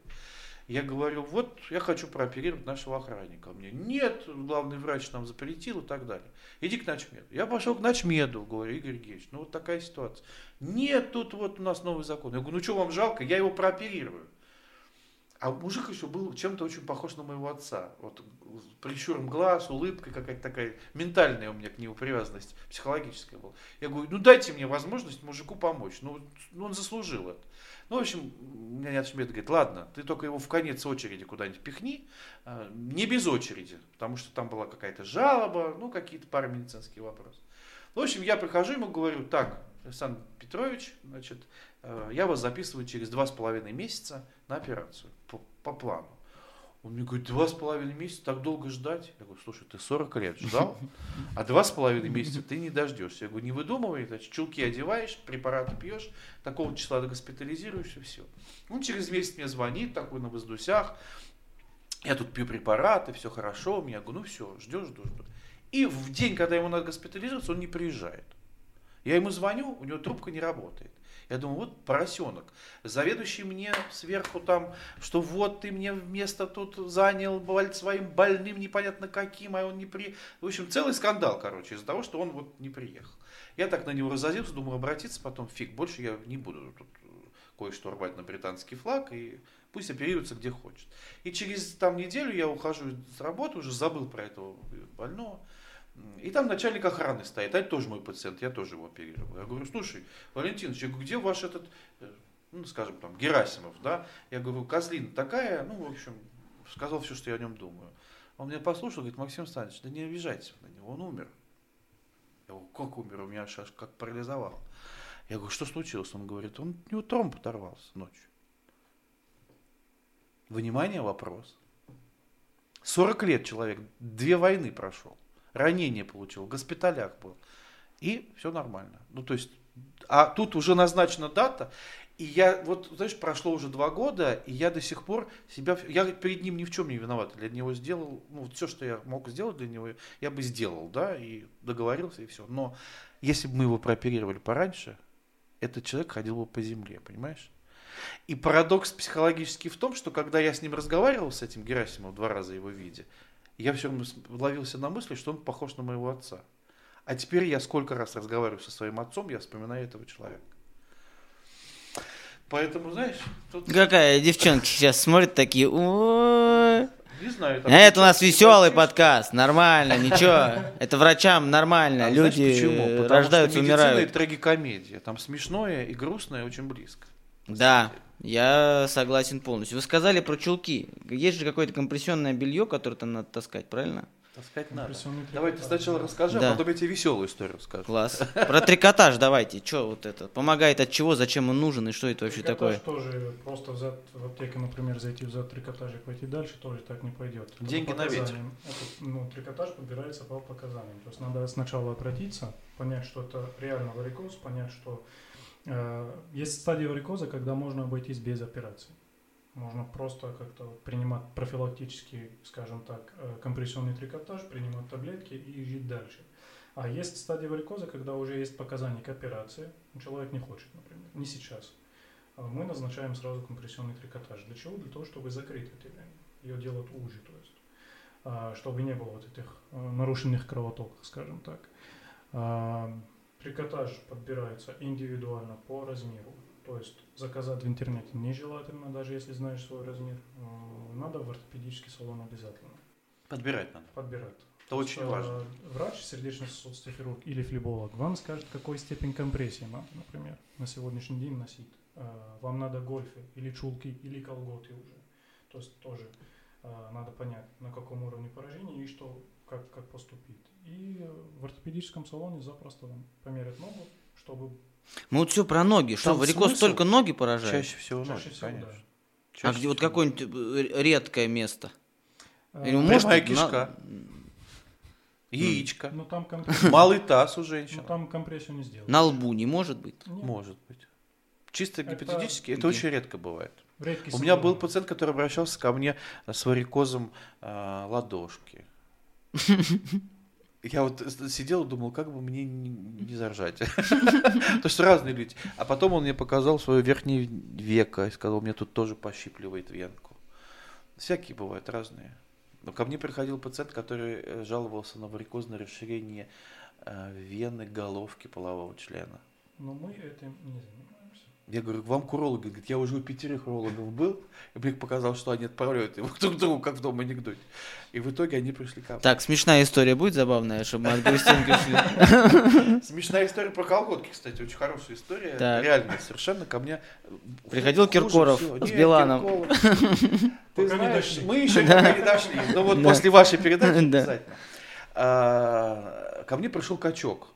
Я говорю, вот я хочу прооперировать нашего охранника. Мне нет, главный врач нам запретил и так далее. Иди к ночмеду. Я пошел к ночмеду, говорю, Игорь Геевич, ну вот такая ситуация. Нет, тут вот у нас новый закон. Я говорю, ну что вам жалко, я его прооперирую. А мужик еще был чем-то очень похож на моего отца. Вот прищуром глаз, улыбкой какая-то такая ментальная у меня к нему привязанность, психологическая была. Я говорю, ну дайте мне возможность мужику помочь. Ну, ну он заслужил это. Ну, в общем, меня не отшибет, говорит, ладно, ты только его в конец очереди куда-нибудь пихни, а, не без очереди, потому что там была какая-то жалоба, ну, какие-то пара медицинские вопросы. В общем, я прихожу ему говорю, так, Александр Петрович, значит, э, я вас записываю через два с половиной месяца на операцию по, по плану. Он мне говорит, два с половиной месяца, так долго ждать? Я говорю, слушай, ты 40 лет ждал, а два с половиной месяца ты не дождешься. Я говорю, не выдумывай, значит, чулки одеваешь, препараты пьешь, такого числа госпитализируешься, все. Он через месяц мне звонит, такой на воздусях, я тут пью препараты, все хорошо, у меня, говорю, ну все, ждешь, жду, жду. И в день, когда ему надо госпитализироваться, он не приезжает. Я ему звоню, у него трубка не работает. Я думаю, вот поросенок. Заведующий мне сверху там, что вот ты мне место тут занял своим больным, непонятно каким, а он не при... В общем, целый скандал, короче, из-за того, что он вот не приехал. Я так на него разозлился, думаю, обратиться потом, фиг, больше я не буду тут кое-что рвать на британский флаг, и пусть оперируется где хочет. И через там неделю я ухожу с работы, уже забыл про этого больного. И там начальник охраны стоит, а это тоже мой пациент, я тоже его оперировал. Я говорю, слушай, Валентинович, где ваш этот, э, ну, скажем, там, Герасимов, да? Я говорю, козлина такая, ну, в общем, сказал все, что я о нем думаю. Он меня послушал, говорит, Максим Станич, да не обижайтесь на него, он умер. Я говорю, как умер? У меня аж как парализовал. Я говорю, что случилось? Он говорит, он у него тромб оторвался ночью. Внимание, вопрос. 40 лет человек, две войны прошел ранение получил, в госпиталях был. И все нормально. Ну, то есть, а тут уже назначена дата, и я, вот, знаешь, прошло уже два года, и я до сих пор себя, я перед ним ни в чем не виноват. Для него сделал, ну, все, что я мог сделать для него, я бы сделал, да, и договорился, и все. Но если бы мы его прооперировали пораньше, этот человек ходил бы по земле, понимаешь? И парадокс психологический в том, что когда я с ним разговаривал, с этим Герасимовым, два раза его видя, я все время ловился на мысли, что он похож на моего отца. А теперь я сколько раз разговариваю со своим отцом, я вспоминаю этого человека. Поэтому, знаешь... Тут... Какая девчонки сейчас смотрят такие... Не знаю. Там это у нас веселый подкаст, нормально, ничего. Это врачам нормально, а люди почему? рождаются, что умирают. Это трагикомедия, там смешное и грустное очень близко. Да. Я согласен полностью. Вы сказали про чулки. Есть же какое-то компрессионное белье, которое там надо таскать, правильно? Таскать надо. Давай ты сначала расскажи, а да. а потом я тебе веселую историю расскажу. Класс. Про трикотаж давайте. Что вот это? Помогает от чего, зачем он нужен и что это вообще трикотаж такое? тоже просто в, в аптеке, например, зайти в зад трикотажа и пойти дальше, тоже так не пойдет. Деньги на ветер. Это, ну, трикотаж подбирается по показаниям. То есть надо сначала обратиться, понять, что это реально варикоз, понять, что есть стадия варикоза, когда можно обойтись без операции. Можно просто как-то принимать профилактический, скажем так, э, компрессионный трикотаж, принимать таблетки и жить дальше. А есть стадия варикоза, когда уже есть показания к операции, человек не хочет, например, не сейчас. А мы назначаем сразу компрессионный трикотаж. Для чего? Для того, чтобы закрыть это время. Ее делают уже, то есть, а, чтобы не было вот этих э, нарушенных кровотоков, скажем так. Трикотаж подбирается индивидуально по размеру. То есть заказать в интернете нежелательно, даже если знаешь свой размер. Э, надо в ортопедический салон обязательно. Подбирать надо. Подбирать. Это очень важно. Врач, сердечно-сосудистый хирург или флеболог вам скажет, какой степень компрессии надо, например, на сегодняшний день носить. Э, вам надо гольфы или чулки или колготы уже. То есть тоже э, надо понять, на каком уровне поражения и что, как, как поступить. И в ортопедическом салоне запросто вам померят ногу, чтобы... Мы вот все про ноги. Что, варикоз только ноги поражает? Чаще всего ноги, Чаще всего, конечно. Да. Чаще а где всего. вот какое-нибудь э, редкое место? А, Или может, Прямая кишка. На... Яичко. Ну, там компрессию... Малый таз у женщин. Ну, там компрессию не сделать. На лбу не может быть? Нет. Может быть. Чисто гипотетически это, это очень редко бывает. У меня был пациент, который обращался ко мне с варикозом э, ладошки. Я вот сидел и думал, как бы мне не, не заржать. То есть разные люди. А потом он мне показал свое верхнее веко и сказал, мне тут тоже пощипливает венку. Всякие бывают разные. Но ко мне приходил пациент, который э, жаловался на варикозное расширение э, вены головки полового члена. Но мы этим не занимаемся. Я говорю, вам к урологу? Говорит, я уже у пятерых урологов был. И мне показал, что они отправляют его друг к другу, как в дом анекдоте. И в итоге они пришли ко мне. Так, смешная история будет забавная, чтобы мы от грустинки шли. Смешная история про колготки, кстати, очень хорошая история. Реально, совершенно ко мне. Приходил Киркоров с Биланом. Ты знаешь, мы еще не дошли. Но вот после вашей передачи Да. обязательно. А, Ко мне пришел качок.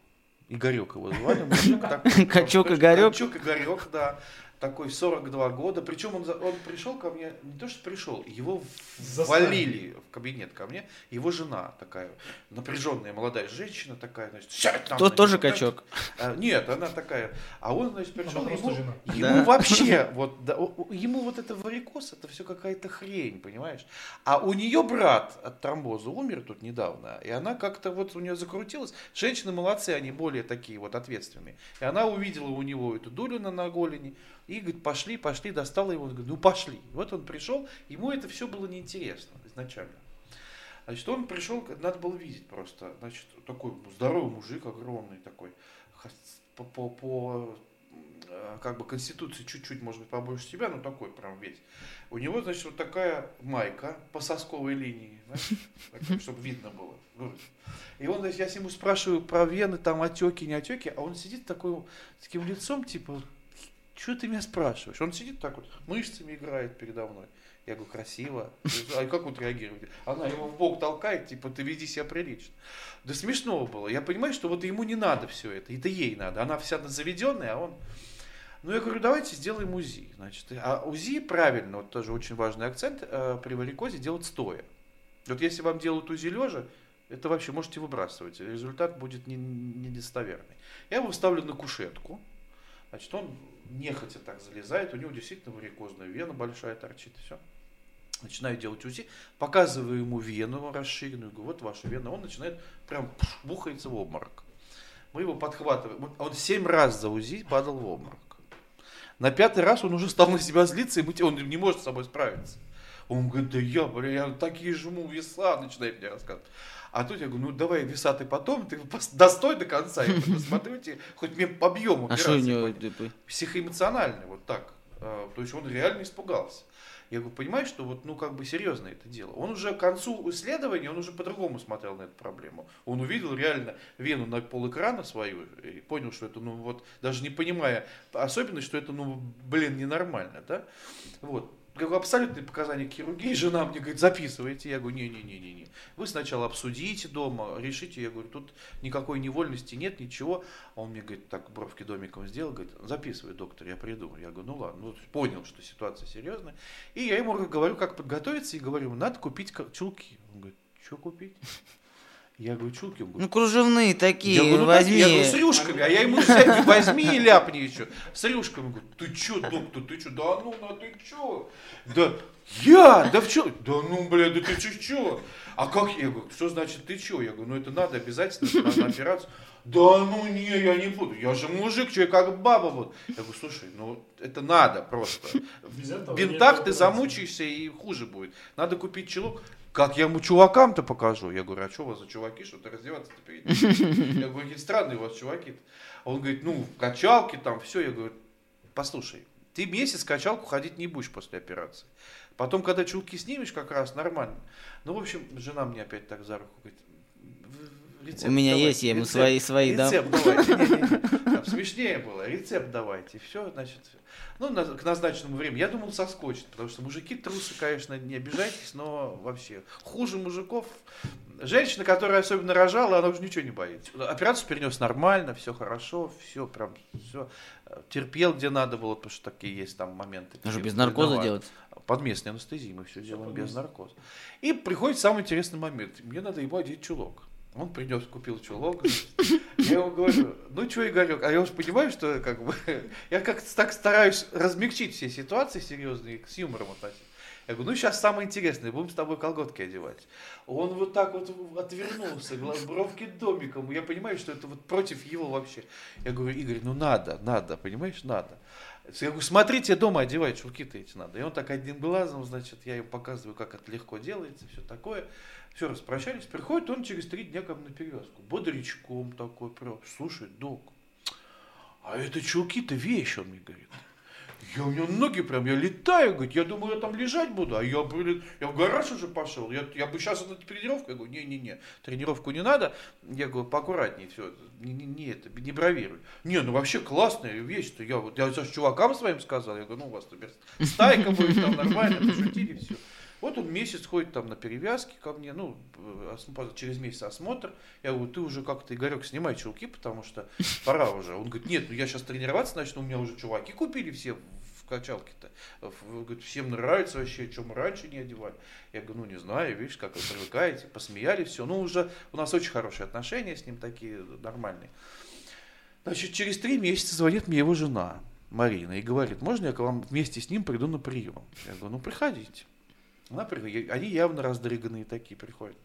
Игорек его звали. мужик такой. Качок Игорек? Качок Игорек, да. Такой 42 года. Причем он, он пришел ко мне, не то что пришел, его Заставили. валили в кабинет ко мне. Его жена такая, напряженная молодая женщина такая, значит, сядь там. Тот тоже него, качок. а, Нет, она такая. А он, значит, пришел, Она просто ему, жена. ему Да. вообще, вот, да, ему вот это варикоз, это все какая-то хрень, понимаешь? А у нее брат от тромбоза умер тут недавно, и она как-то вот у нее закрутилась. Женщины молодцы, они более такие вот ответственные. И она увидела у него эту дулю на, на голени, и говорит, пошли, пошли, достала его, говорит, ну пошли. Вот он пришел, ему это все было неинтересно изначально. Значит, он пришел, надо было видеть просто, значит, такой здоровый мужик, огромный такой, по, по, по, э, как бы конституции чуть-чуть, может быть, побольше себя, но такой прям весь. У него, значит, вот такая майка по сосковой линии, чтобы видно было. И он, значит, я с ему спрашиваю про вены, там отеки, не отеки, а он сидит такой, с таким лицом, типа, что ты меня спрашиваешь? Он сидит так вот, мышцами играет передо мной. Я говорю, красиво. А как вот реагируете? Она его в бок толкает, типа, ты веди себя прилично. Да смешно было. Я понимаю, что вот ему не надо все это, это ей надо. Она вся заведенная, а он... Ну, я говорю, давайте сделаем УЗИ. Значит, а УЗИ правильно, вот тоже очень важный акцент, э, при варикозе делать стоя. Вот если вам делают УЗИ лежа, это вообще можете выбрасывать. Результат будет не- недостоверный. Я его ставлю на кушетку. Значит, он нехотя так залезает, у него действительно варикозная вена большая торчит, все. Начинаю делать УЗИ, показываю ему вену расширенную, говорю, вот ваша вена, он начинает прям пш, бухается в обморок. Мы его подхватываем, он семь раз за УЗИ падал в обморок. На пятый раз он уже стал на себя злиться, и он не может с собой справиться. Он говорит, да я, бля, я такие жму веса, начинает мне рассказывать. А тут я говорю, ну давай веса ты потом, ты достой до конца, я посмотрю тебе, хоть мне по объему А что у него? пойдет». типа, психоэмоциональный, вот так. А, То есть он реально испугался. Я говорю, понимаешь, что вот, ну, как бы серьезно это дело. Он уже к концу исследования, он уже по-другому смотрел на эту проблему. Он увидел реально вену на полэкрана свою и понял, что это, ну, вот, даже не понимая особенность, что это, ну, блин, ненормально, да. Вот. Бы абсолютные показания хирургии, жена мне говорит, записывайте. Я говорю, не-не-не-не-не. Вы сначала обсудите дома, решите. Я говорю, тут никакой невольности нет, ничего. А он мне говорит, так, бровки домиком сделал, говорит, записывай, доктор, я приду. Я говорю, ну ладно, ну, понял, что ситуация серьезная. И я ему говорю, как подготовиться, и говорю, надо купить чулки. Он говорит, что купить? Я говорю, чулки. Он Ну, кружевные такие, я говорю, ну, возьми. Я говорю, с рюшками, а я ему взять, возьми и ляпни еще. С рюшками. Говорю, ты че, доктор, ты че, да ну, ну ты че? Да, я, да в чё? Да ну, бля, да ты че, че? А как? Я говорю, что значит ты че? Я говорю, ну это надо обязательно на, на операцию. Да ну не, я не буду, я же мужик, что я как баба вот. Я говорю, слушай, ну это надо просто. Без этого В бинтах ты замучаешься и хуже будет. Надо купить чулок. Как я ему чувакам-то покажу? Я говорю, а что у вас за чуваки, что-то раздеваться-то перед ними?» Я говорю, какие странные у вас чуваки -то». Он говорит, ну, качалки там, все. Я говорю, послушай, ты месяц качалку ходить не будешь после операции. Потом, когда чулки снимешь, как раз нормально. Ну, в общем, жена мне опять так за руку говорит, «В- в- рецепт У меня давайте, есть, я ему рецепт, свои, свои дам. Рецепт давайте. Там Смешнее было. Рецепт давайте. Все, значит. Ну, на- к назначенному времени. Я думал, соскочит, потому что мужики трусы, конечно, не обижайтесь, но вообще хуже мужиков. Женщина, которая особенно рожала, она уже ничего не боится. Операцию перенес нормально, все хорошо, все прям, все. Терпел, где надо было, потому что такие есть там моменты. Даже такие без наркоза виноваты. делать. Под местной анестезией мы все делаем без наркоза. И приходит самый интересный момент. Мне надо ему одеть чулок. Он принес, купил чулок. Я ему говорю, ну что, Игорек, а я уж понимаю, что как бы я как-то так стараюсь размягчить все ситуации серьезные, с юмором относиться. Я говорю, ну сейчас самое интересное, будем с тобой колготки одевать. Он вот так вот отвернулся, бровки домиком. Я понимаю, что это вот против его вообще. Я говорю, Игорь, ну надо, надо, понимаешь, надо. Я говорю, смотрите, дома одевать чулки-то эти надо. И он так одним глазом, значит, я ему показываю, как это легко делается, все такое. Все, распрощались. Приходит он через три дня ко мне на перевязку. Бодрячком такой, прям, слушай, док, а это чулки-то вещь, он мне говорит. Я у него ноги прям, я летаю, говорит, я думаю, я там лежать буду, а я, блин, я в гараж уже пошел, я, я бы сейчас эту тренировку, я говорю, не-не-не, тренировку не надо, я говорю, поаккуратнее, все, не, не, не это, не бравируй. Не, ну вообще классная вещь, что я вот, я сейчас чувакам своим сказал, я говорю, ну у вас теперь стайка будет там нормально, пошутили, все. Вот он месяц ходит там на перевязки ко мне, ну, через месяц осмотр. Я говорю, ты уже как-то, Игорек, снимай чулки, потому что пора уже. Он говорит, нет, ну я сейчас тренироваться начну, у меня уже чуваки купили все в качалке-то. Говорит, всем нравится вообще, чем раньше не одевали. Я говорю, ну не знаю, видишь, как вы привыкаете, посмеялись, все. Ну уже у нас очень хорошие отношения с ним такие нормальные. Значит, через три месяца звонит мне его жена Марина и говорит, можно я к вам вместе с ним приду на прием? Я говорю, ну приходите. Она приходит, они явно раздрыганные такие приходят.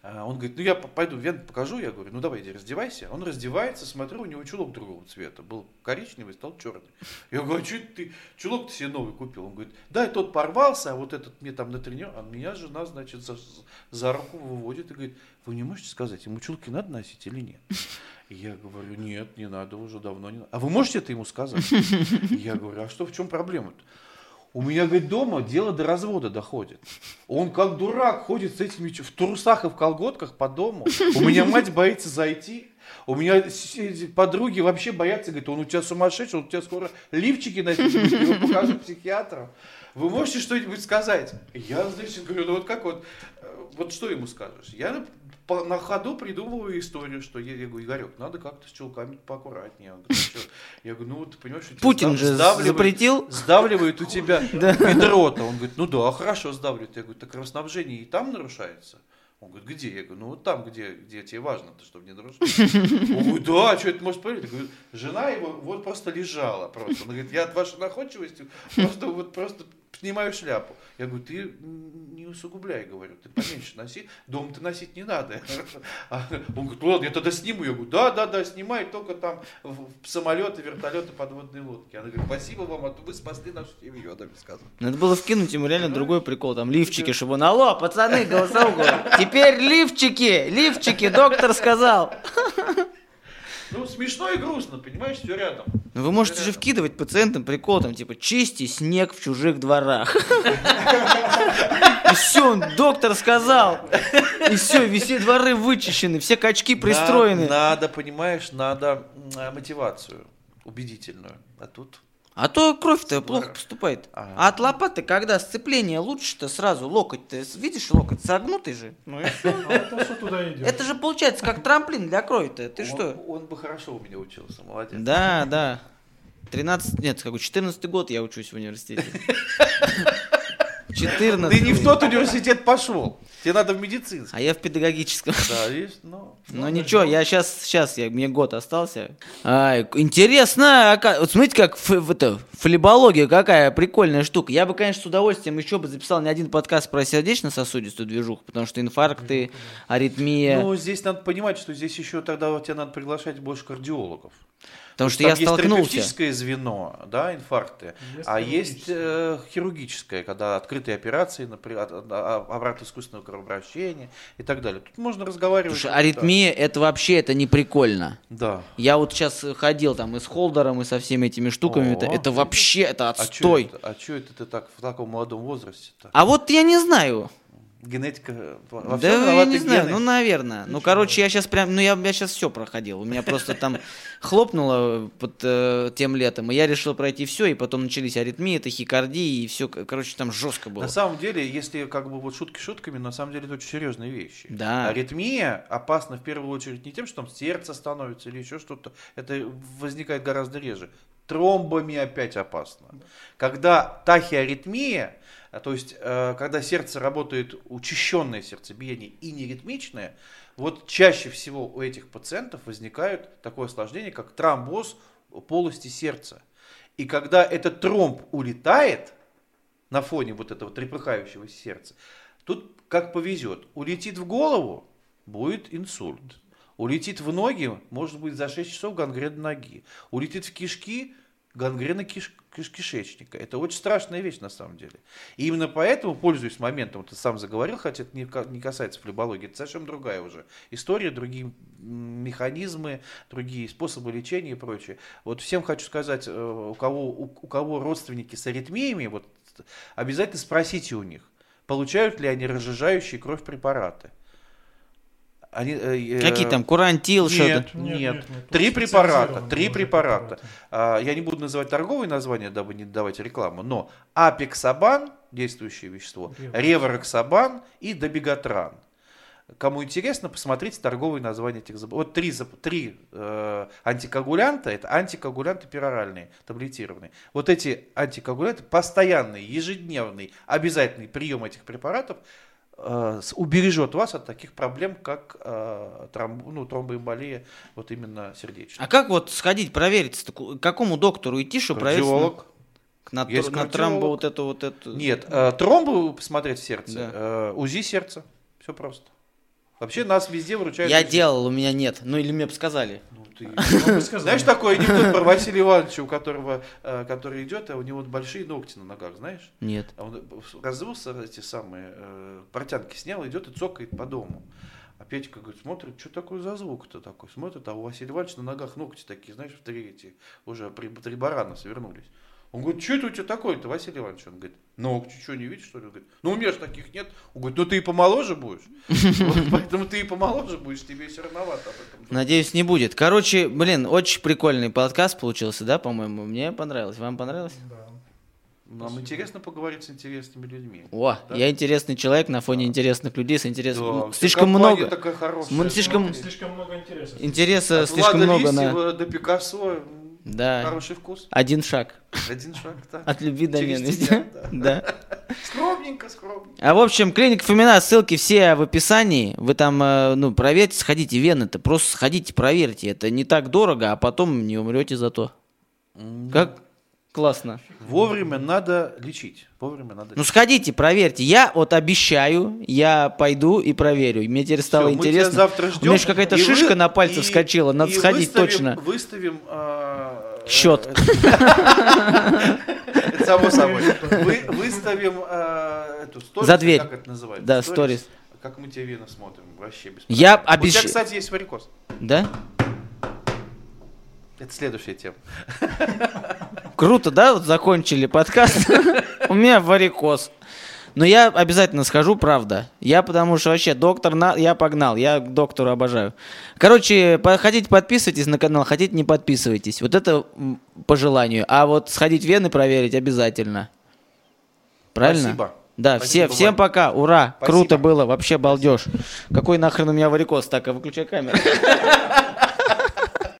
А он говорит, ну я пойду вен покажу, я говорю, ну давай иди раздевайся. Он раздевается, смотрю, у него чулок другого цвета. Был коричневый, стал черный. Я говорю, а что ты чулок-то себе новый купил? Он говорит, да, и тот порвался, а вот этот мне там на тренер, а меня жена, значит, за, за руку выводит и говорит, вы не можете сказать, ему чулки надо носить или нет? Я говорю, нет, не надо, уже давно не надо. А вы можете это ему сказать? Я говорю, а что, в чем проблема-то? У меня, говорит, дома дело до развода доходит. Он как дурак ходит с этими в трусах и в колготках по дому. У меня мать боится зайти. У меня подруги вообще боятся, говорит, он у тебя сумасшедший, он у тебя скоро лифчики носит, его покажу психиатру. Вы можете что-нибудь сказать? Я, значит, говорю, ну вот как вот, э, вот что ему скажешь? Я по, на ходу придумываю историю, что я, я говорю, Игорек, надо как-то с чулками поаккуратнее. Он говорит, что? Я говорю, ну вот ты понимаешь, что Путин же запретил. Сдавливает у тебя бедро-то. Он говорит, ну да, хорошо сдавливает. Я говорю, так кровоснабжение и там нарушается? Он говорит, где? Я говорю, ну вот там, где, где тебе важно, то, чтобы не нарушить. Он говорит, да, а что это может поверить? Я говорю, жена его вот просто лежала просто. Он говорит, я от вашей находчивости просто вот просто снимаю шляпу. Я говорю, ты не усугубляй, говорю, ты поменьше носи, дом ты носить не надо. А он говорит, ладно, я тогда сниму. Я говорю, да, да, да, снимай, только там самолеты, вертолеты, подводные лодки. Она говорит, спасибо вам, а то вы спасли нашу семью, она мне сказала. Надо было вкинуть ему реально другой прикол, там лифчики, чтобы он, алло, пацаны, голосовку, теперь лифчики, лифчики, доктор сказал. Ну, смешно и грустно, понимаешь, все рядом. Ну, вы можете же вкидывать пациентам прикол, там, типа, чисти снег в чужих дворах. И все, доктор сказал. И все, все дворы вычищены, все качки пристроены. Надо, понимаешь, надо мотивацию убедительную. А тут а то кровь-то плохо поступает. А, а от лопаты, когда сцепление лучше-то сразу, локоть ты видишь, локоть согнутый же. Ну и все. А это что туда идет? Это же получается как трамплин для крови-то. Ты что? Он бы хорошо у меня учился, молодец. Да, да. 13, нет, какой 14 год я учусь в университете. 14. Ты не в тот университет пошел. Тебе надо в медицинский. А я в педагогическом. Да, видишь, ну. Ну, ну ничего, я сейчас, сейчас, я, мне год остался. А, интересно, вот смотрите, как ф, это, флебология какая прикольная штука. Я бы, конечно, с удовольствием еще бы записал не один подкаст про сердечно-сосудистую движуху, потому что инфаркты, аритмия. Ну, здесь надо понимать, что здесь еще тогда тебе надо приглашать больше кардиологов. Потому что я есть столкнулся. терапевтическое звено, да, инфаркты, есть а есть э, хирургическое, когда открытые операции, например, обратно искусственного кровообращения и так далее. Тут можно разговаривать. Слушай, аритмия да. это вообще это не прикольно. Да. Я вот сейчас ходил там и с холдером, и со всеми этими штуками. О, это, это вообще это отстой. А что это, а это ты так в таком молодом возрасте? -то? А вот я не знаю. Генетика во Да я не знаю, гены. ну, наверное. Ничего. Ну, короче, я сейчас прям, ну, я, я сейчас все проходил. У меня просто там хлопнуло под э, тем летом, и я решил пройти все, и потом начались аритмии, тахикардии, и все, короче, там жестко было. На самом деле, если как бы вот шутки шутками, на самом деле это очень серьезные вещи. Да. Аритмия опасна в первую очередь не тем, что там сердце становится или еще что-то. Это возникает гораздо реже. Тромбами опять опасно. Когда тахиаритмия, то есть, э, когда сердце работает учащенное сердцебиение и неритмичное, вот чаще всего у этих пациентов возникает такое осложнение, как тромбоз полости сердца. И когда этот тромб улетает на фоне вот этого трепыхающего сердца, тут как повезет. Улетит в голову, будет инсульт. Улетит в ноги, может быть за 6 часов гангрен ноги. Улетит в кишки, гангрена киш- киш- кишечника. Это очень страшная вещь на самом деле. И именно поэтому, пользуясь моментом, ты сам заговорил, хотя это не, не касается флебологии, это совсем другая уже история, другие механизмы, другие способы лечения и прочее. Вот всем хочу сказать, э, у кого, у, у кого родственники с аритмиями, вот обязательно спросите у них, получают ли они разжижающие кровь препараты. Они, э, э, Какие там, курантил, что-то? Нет, Нет, нет. нет, нет, Три препарата, три препарата. препараты. А, Я не буду называть торговые названия, дабы не давать рекламу, но апексабан, действующее вещество, ревароксабан и добегатран. Кому интересно, посмотрите торговые названия этих заболеваний. Вот три, три э, антикоагулянта, это антикоагулянты пероральные, таблетированные. Вот эти антикоагулянты, постоянный, ежедневный, обязательный прием этих препаратов убережет вас от таких проблем, как э, тромб- ну, тромбоэмболия, вот именно сердечная. А как вот сходить, проверить, к какому доктору идти, чтобы проверить? Кардиолог. На, Есть на тромбо вот эту вот эту. Нет, э, тромбы посмотреть в сердце, Да. э, УЗИ сердца, все просто. Вообще нас везде выручают. Я УЗИ. делал, у меня нет. Ну или мне бы сказали. Ну, ты-. Знаешь такой анекдот про Василия Ивановича, у которого, э, который идет, а у него большие ногти на ногах, знаешь? Нет. А он разрылся, эти самые э, портянки снял, идет и цокает по дому. А Петька говорит, смотрит, что такое за звук-то такой? Смотрит, а у Василия Ивановича на ногах ногти такие, знаешь, в три эти, уже при, три барана свернулись. Он говорит, что это у тебя такое-то, Василий Иванович? Он говорит, ногти, что, не видишь, что ли? Он говорит, ну у меня же таких нет. Он говорит, ну ты и помоложе будешь. Поэтому ты и помоложе будешь, тебе все равновато об этом. думать». Надеюсь, не будет. Короче, блин, очень прикольный подкаст получился, да, по-моему? Мне понравилось. Вам понравилось? Да. Нам интересно поговорить с интересными людьми. О, Да? я интересный человек на фоне интересных людей с интересом. Да, слишком компания много. такая хорошая. Слишком- Слишком много интересов. Интереса От слишком Влада много на. Лисьева до Пикассо. Да. Хороший вкус. Один шаг. Один шаг, да. От любви до Через ненависти. тебя, да. Да. Скромненько, скромненько. А в общем, клиника Фомина, ссылки все в описании. Вы там, э, ну, проверьте, сходите вены-то. Просто сходите, проверьте. Это не так дорого, а потом не умрете зато. Как? Классно. Вовремя надо лечить. Вовремя надо Ну сходите, проверьте. Я вот обещаю, я пойду и проверю. Мне теперь стало Всё, мы тебя интересно. завтра У ждем. меня еще какая-то и шишка вы- на пальце и- вскочила. Надо и сходить выставим- точно. Выставим... а, Счет. э, Это само собой. Вы- Выставим а, эту сторис. За дверь. Как это называется? Да, сторис. Как мы тебе вены смотрим. Вообще без Я проблем. У тебя, обещаю. кстати, есть варикоз. Да? Это следующая тема. Круто, да? Вот закончили подкаст. У меня варикоз. Но я обязательно схожу, правда. Я потому что вообще доктор, на... я погнал, я к доктору обожаю. Короче, по- хотите подписывайтесь на канал, хотите не подписывайтесь. Вот это по желанию. А вот сходить вены проверить обязательно. Правильно? Спасибо. Да, Спасибо, все, всем пока, ура, Спасибо. круто было, вообще балдеж. Какой нахрен у меня варикоз, так, а выключай камеру.